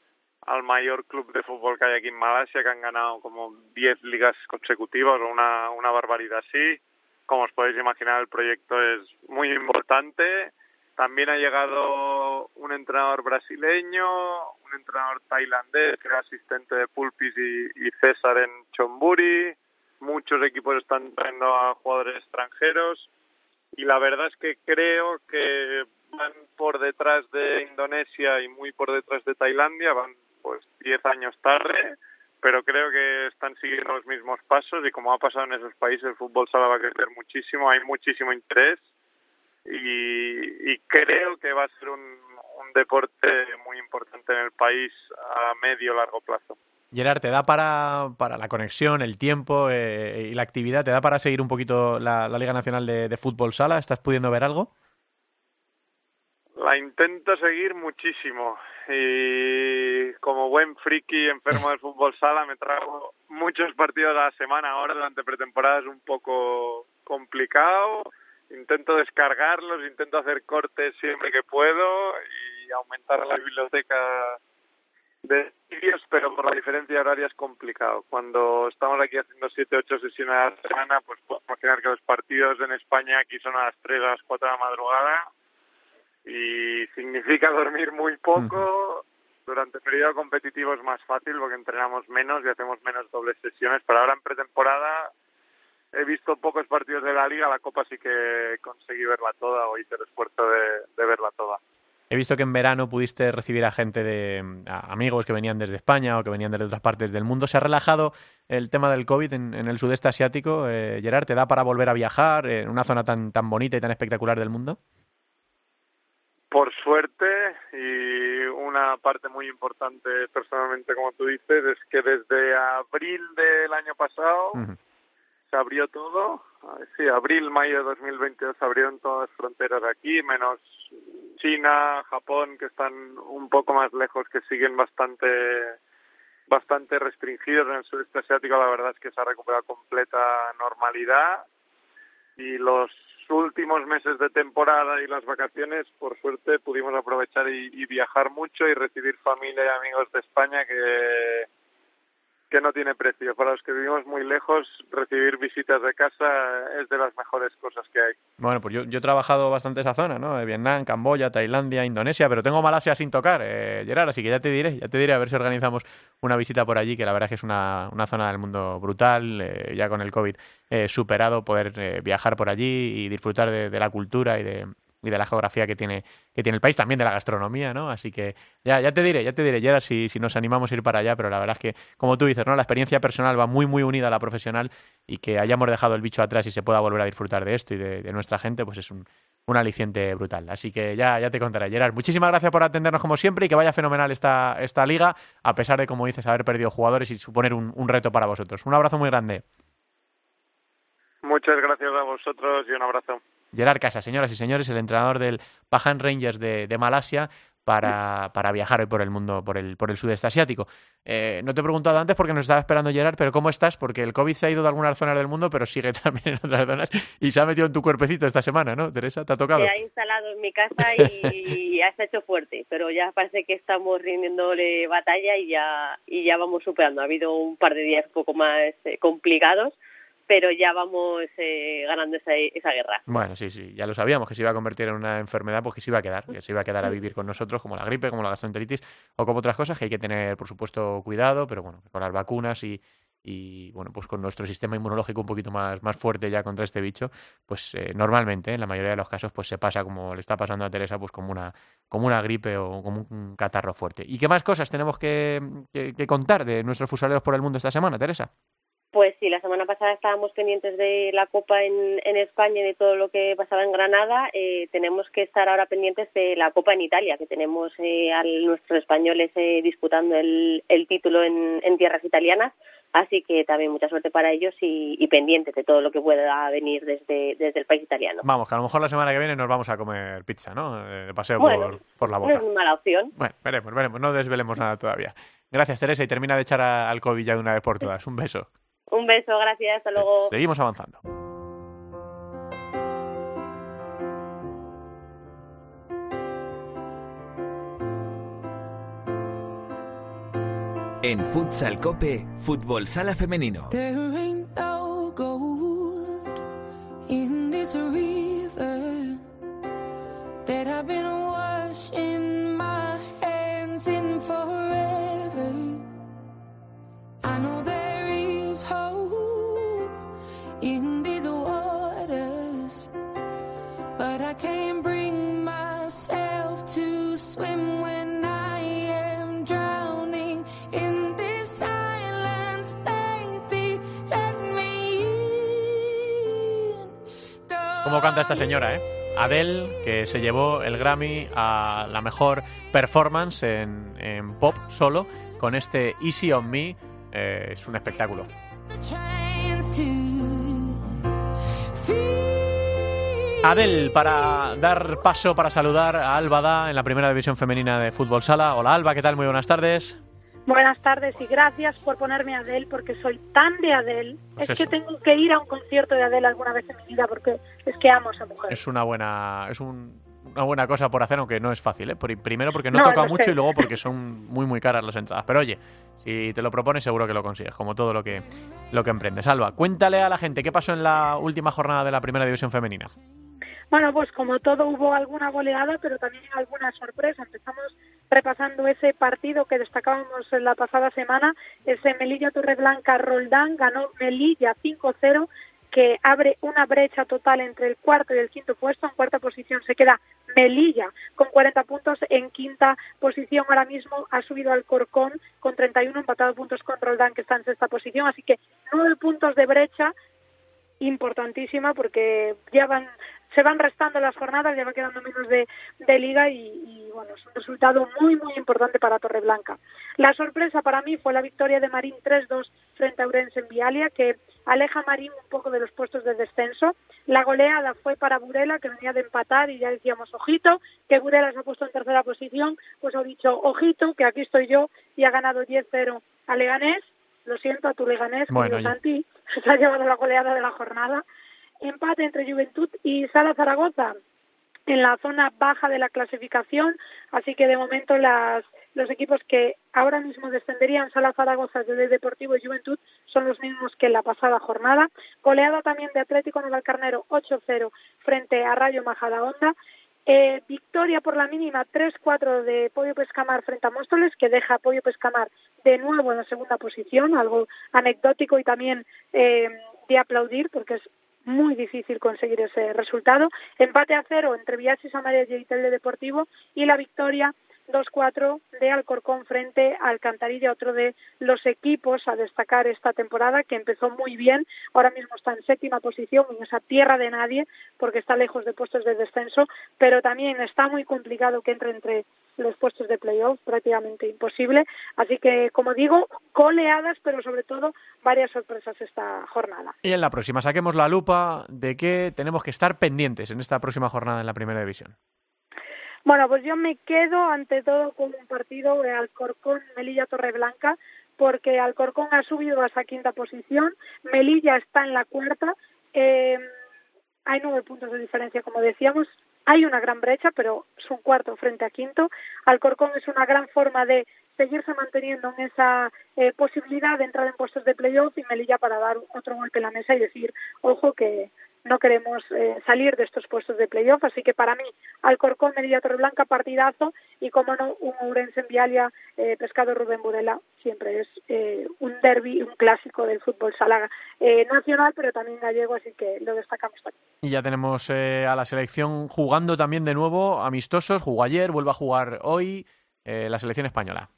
mayor club de fútbol que hay aquí en Malasia, que han ganado como 10 ligas consecutivas una, una barbaridad así. Como os podéis imaginar, el proyecto es muy importante. También ha llegado un entrenador brasileño, un entrenador tailandés, que era asistente de Pulpis y, y César en Chonburi. Muchos equipos están trayendo a jugadores extranjeros. Y la verdad es que creo que van por detrás de Indonesia y muy por detrás de Tailandia, van pues 10 años tarde, pero creo que están siguiendo los mismos pasos y como ha pasado en esos países, el fútbol sala va a crecer muchísimo, hay muchísimo interés y, y creo que va a ser un, un deporte muy importante en el país a medio largo plazo. Gerard, ¿te da para, para la conexión, el tiempo eh, y la actividad? ¿Te da para seguir un poquito la, la Liga Nacional de, de Fútbol Sala? ¿Estás pudiendo ver algo? La intento seguir muchísimo y como buen friki enfermo del fútbol sala me trago muchos partidos a la semana. Ahora durante pretemporada es un poco complicado. Intento descargarlos, intento hacer cortes siempre que puedo y aumentar la biblioteca de vídeos, pero por la diferencia horaria es complicado. Cuando estamos aquí haciendo siete, ocho sesiones a la semana, pues puedo imaginar que los partidos en España aquí son a las 3, a las 4 de la madrugada y significa dormir muy poco. Durante el periodo competitivo es más fácil porque entrenamos menos y hacemos menos dobles sesiones, pero ahora en pretemporada he visto pocos partidos de la liga, la Copa sí que conseguí verla toda o hice el esfuerzo de, de verla toda. He visto que en verano pudiste recibir a gente de a amigos que venían desde España o que venían desde otras partes del mundo. ¿Se ha relajado el tema del COVID en, en el sudeste asiático? Eh, Gerard, ¿te da para volver a viajar en una zona tan, tan bonita y tan espectacular del mundo? Por suerte, y una parte muy importante personalmente, como tú dices, es que desde abril del año pasado. Se abrió todo. Sí, abril, mayo de 2022 se abrieron todas las fronteras aquí, menos China, Japón, que están un poco más lejos, que siguen bastante bastante restringidos en el sudeste asiático. La verdad es que se ha recuperado completa normalidad y los últimos meses de temporada y las vacaciones, por suerte, pudimos aprovechar y, y viajar mucho y recibir familia y amigos de España que que no tiene precio. Para los que vivimos muy lejos, recibir visitas de casa es de las mejores cosas que hay. Bueno, pues yo, yo he trabajado bastante esa zona, ¿no? Vietnam, Camboya, Tailandia, Indonesia, pero tengo Malasia sin tocar, eh, Gerard, así que ya te diré, ya te diré a ver si organizamos una visita por allí, que la verdad es que es una, una zona del mundo brutal, eh, ya con el COVID eh, superado, poder eh, viajar por allí y disfrutar de, de la cultura y de, y de la geografía que tiene, que tiene el país, también de la gastronomía, ¿no? Así que ya, ya te diré, ya te diré, Gerard, si, si nos animamos a ir para allá, pero la verdad es que, como tú dices, ¿no? La experiencia personal va muy, muy unida a la profesional y que hayamos dejado el bicho atrás y se pueda volver a disfrutar de esto y de, nuestra gente, pues es un, un aliciente brutal. Así que ya, ya te contaré, Gerard. Muchísimas gracias por atendernos como siempre y que vaya fenomenal esta, esta liga, a pesar de, como dices, haber perdido jugadores y suponer un reto para vosotros. Un abrazo muy grande. Muchas gracias a vosotros y un abrazo. Gerard Casa, señoras y señores, el entrenador del Pahan Rangers de, de Malasia para, para, viajar hoy por el mundo, por el, por el sudeste asiático. Eh, no te he preguntado antes porque nos estaba esperando Gerard, pero ¿cómo estás? Porque el COVID se ha ido de algunas zonas del mundo, pero sigue también en otras zonas y se ha metido en tu cuerpecito esta semana, ¿no? Teresa, ¿te ha tocado? Se ha instalado en mi casa y ya se ha hecho fuerte, pero ya parece que estamos rindiéndole batalla y ya, y ya vamos superando. Ha habido un par de días un poco más eh, complicados, pero ya vamos eh, ganando esa, esa guerra. Bueno, sí, sí, ya lo sabíamos que se iba a convertir en una enfermedad, pues que se iba a quedar, que se iba a quedar a vivir con nosotros, como la gripe, como la gastroenteritis o como otras cosas, que hay que tener, por supuesto, cuidado, pero bueno, con las vacunas y, y bueno, pues con nuestro sistema inmunológico un poquito más, más fuerte ya contra este bicho, pues eh, normalmente, en la mayoría de los casos, pues se pasa como le está pasando a Teresa, pues como una, como una gripe o como un catarro fuerte. ¿Y qué más cosas tenemos que, que, que contar de nuestros fusaleros por el mundo esta semana, Teresa? Sí, la semana pasada estábamos pendientes de la Copa en, en España y de todo lo que pasaba en Granada. Eh, tenemos que estar ahora pendientes de la Copa en Italia, que tenemos eh, a nuestros españoles eh, disputando el, el título en, en, tierras italianas. Así que también mucha suerte para ellos y, y, pendientes de todo lo que pueda venir desde, desde el país italiano. Vamos, que a lo mejor la semana que viene nos vamos a comer pizza, ¿no? De paseo bueno, por, por, la boca. No es mala opción. Bueno, veremos, veremos. No desvelemos nada todavía. Gracias, Teresa, y termina de echar al COVID ya de una vez por todas. Un beso. Un beso, gracias, hasta luego. Seguimos avanzando. En Futsal Cope, Fútbol Sala Femenino. Señora, ¿eh? Adele, que se llevó el Grammy a la mejor performance en, pop solo, con este Easy on Me, eh, es un espectáculo. Adel, para dar paso para saludar a Alba en la primera división femenina de fútbol sala. Hola Alba, ¿qué tal? Muy buenas tardes. Buenas tardes y gracias por ponerme a Adele porque soy tan de Adele. Pues es que tengo que ir a un concierto de Adele alguna vez en mi vida porque es que amo a esa mujer. Es una buena, es un- una buena cosa por hacer, aunque no es fácil. ¿eh? Por- primero porque no, No, toca mucho sé. y luego porque son muy muy caras las entradas. Pero oye, si te lo propones seguro que lo consigues, como todo lo que lo que emprendes. Alba, cuéntale a la gente qué pasó en la última jornada de la primera división femenina. Bueno, pues como todo hubo alguna goleada, pero también alguna sorpresa. Empezamos repasando ese partido que destacábamos en la pasada semana, ese Melilla Torreblanca Roldán ganó Melilla 5-0 que abre una brecha total entre el cuarto y el quinto puesto. En cuarta posición se queda Melilla con 40 puntos. En quinta posición ahora mismo ha subido Alcorcón con 31, empatado a puntos con Roldán que está en sexta posición. Así que nueve puntos de brecha importantísima porque ya van se van restando las jornadas, ya va quedando menos de, de liga y, y, bueno, es un resultado muy muy importante para Torreblanca. La sorpresa para mí fue la victoria de Marín 3-2 frente a Urense en Vialia, que aleja a Marín un poco de los puestos de descenso. La goleada fue para Burela, que venía de empatar y ya decíamos, ojito, que Burela se ha puesto en tercera posición, pues ha dicho, ojito, que aquí estoy yo y ha ganado 10-0 a Leganés. Lo siento a tu Leganés, Bueno, ya. Santi, se ha llevado la goleada de la jornada empate entre Juventud y Sala Zaragoza en la zona baja de la clasificación, así que de momento las, los equipos que ahora mismo descenderían, Sala Zaragoza, del Deportivo y Juventud, son los mismos que en la pasada jornada. Goleada también de Atlético Navalcarnero 8-0 frente a Rayo Majadahonda. Eh, victoria por la mínima 3-4 de Pollo Pescamar frente a Móstoles, que deja a Pollo Pescamar de nuevo en la segunda posición, algo anecdótico y también eh, de aplaudir, porque es muy difícil conseguir ese resultado. Empate a cero entre Villasis Amarillo y Telde Deportivo y la victoria 2-4 de Alcorcón frente a Alcantarilla, otro de los equipos a destacar esta temporada que empezó muy bien, ahora mismo está en séptima posición en esa tierra de nadie porque está lejos de puestos de descenso, pero también está muy complicado que entre entre los puestos de playoff, prácticamente imposible. Así que, como digo, coleadas, pero sobre todo varias sorpresas esta jornada. Y en la próxima saquemos la lupa de que tenemos que estar pendientes en esta próxima jornada en la primera división. Bueno, pues yo me quedo ante todo con un partido de Alcorcón Melilla Torreblanca porque Alcorcón ha subido a esa quinta posición, Melilla está en la cuarta, eh, hay nueve puntos de diferencia como decíamos, hay una gran brecha, pero es un cuarto frente a quinto. Alcorcón es una gran forma de seguirse manteniendo en esa eh, posibilidad de entrar en puestos de playoff y Melilla para dar otro golpe en la mesa y decir, ojo que no queremos eh, salir de estos puestos de playoff, así que para mí Alcorcón, Melilla, Torreblanca, partidazo y como no, un Ourense en Vialia, eh, Pescado Rubén Burela, siempre es eh, un derby, un clásico del fútbol sala eh, nacional, pero también gallego, así que lo destacamos también. Y ya tenemos eh, a la selección jugando también de nuevo, amistosos, jugó ayer, vuelve a jugar hoy eh, la selección española.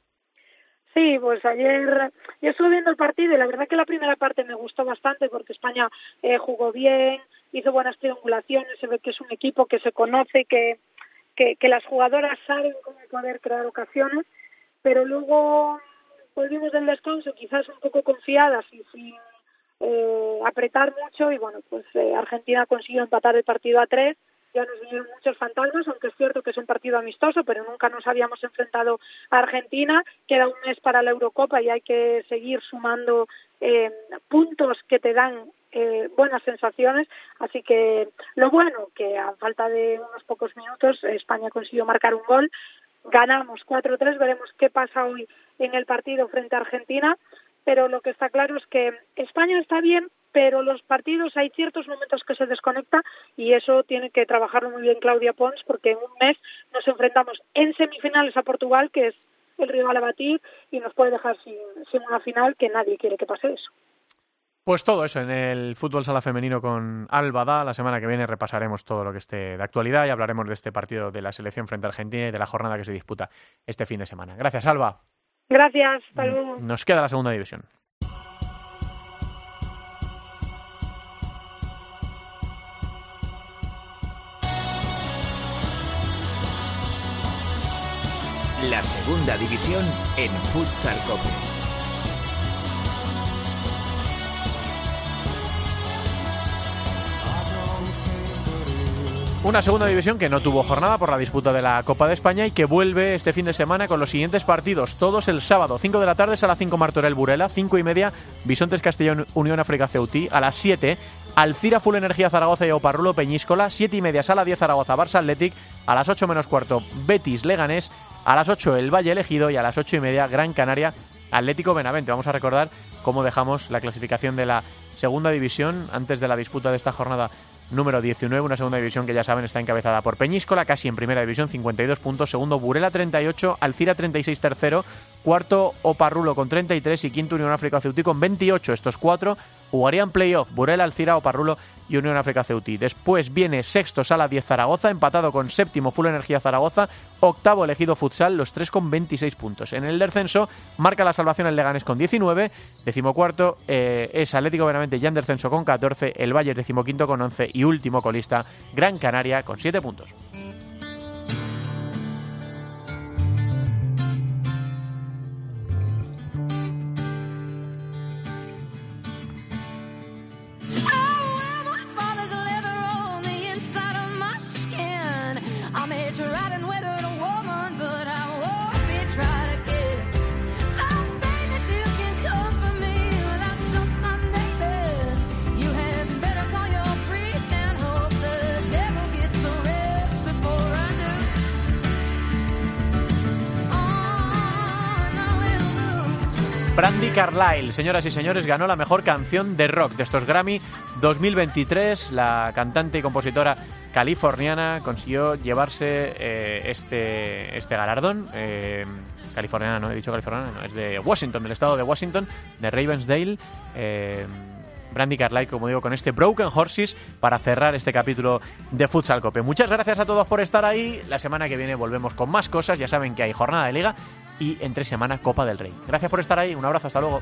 Sí, pues ayer yo estuve viendo el partido y la verdad que la primera parte me gustó bastante porque España eh, jugó bien, hizo buenas triangulaciones, se ve que es un equipo que se conoce, que, que, que las jugadoras saben cómo poder crear ocasiones, pero luego volvimos del descanso quizás un poco confiadas y sin eh, apretar mucho y bueno, pues eh, Argentina consiguió empatar el partido a tres ya nos vinieron muchos fantasmas, aunque es cierto que es un partido amistoso, pero nunca nos habíamos enfrentado a Argentina. Queda un mes para la Eurocopa y hay que seguir sumando eh, puntos que te dan eh, buenas sensaciones. Así que lo bueno, que a falta de unos pocos minutos España consiguió marcar un gol. Ganamos 4-3, veremos qué pasa hoy en el partido frente a Argentina. Pero lo que está claro es que España está bien, pero los partidos hay ciertos momentos que se desconecta y eso tiene que trabajarlo muy bien Claudia Pons porque en un mes nos enfrentamos en semifinales a Portugal que es el rival a batir y nos puede dejar sin, sin una final que nadie quiere que pase eso. Pues todo eso en el fútbol sala femenino con Albada. La semana que viene repasaremos todo lo que esté de actualidad y hablaremos de este partido de la selección frente a Argentina y de la jornada que se disputa este fin de semana. Gracias, Alba. Gracias, hasta luego. Nos queda la segunda división. La segunda división en Futsal Cope. Una segunda división que no tuvo jornada por la disputa de la Copa de España y que vuelve este fin de semana con los siguientes partidos, todos el sábado, 5 de la tarde, Sala 5 Martorell Burela, 5 y media Bisontes Castellón Unión África Ceutí, a las 7 Alcira Full Energía Zaragoza y Oparrulo Peñíscola, 7 y media Sala 10 Zaragoza Barça Athletic, a las 8 menos cuarto Betis Leganés, a las 8 el Valle Elegido y a las 8 y media Gran Canaria Atlético Benavente. Vamos a recordar cómo dejamos la clasificación de la segunda división antes de la disputa de esta jornada número 19, una segunda división que ya saben está encabezada por Peñíscola, casi en primera división, 52 puntos, segundo Burela 38, Alcira 36 tercero, cuarto Oparrulo con 33 y quinto Unión África Ceutí con 28. Estos cuatro jugarían playoff, Burela, Alcira, Oparrulo y Unión África Ceutí. Después viene sexto Sala 10 Zaragoza, empatado con séptimo Full Energía Zaragoza, octavo elegido Futsal, los tres con 26 puntos. En el descenso marca la salvación el Leganés con 19, decimocuarto eh, es Atlético Benavente ya en descenso con 14, el Valle decimoquinto con 11 y último colista Gran Canaria con 7 puntos. Carlile, señoras y señores, ganó la mejor canción de rock de estos Grammy 2023. La cantante y compositora californiana consiguió llevarse eh, este, este galardón. Eh, californiana, no he dicho californiana, no, es de Washington, del estado de Washington, de Ravensdale. Eh, Brandy Carlyle, como digo, con este Broken Horses para cerrar este capítulo de Futsal Cope. Muchas gracias a todos por estar ahí. La semana que viene volvemos con más cosas. Ya saben que hay jornada de liga y entre semana Copa del Rey. Gracias por estar ahí. Un abrazo. Hasta luego.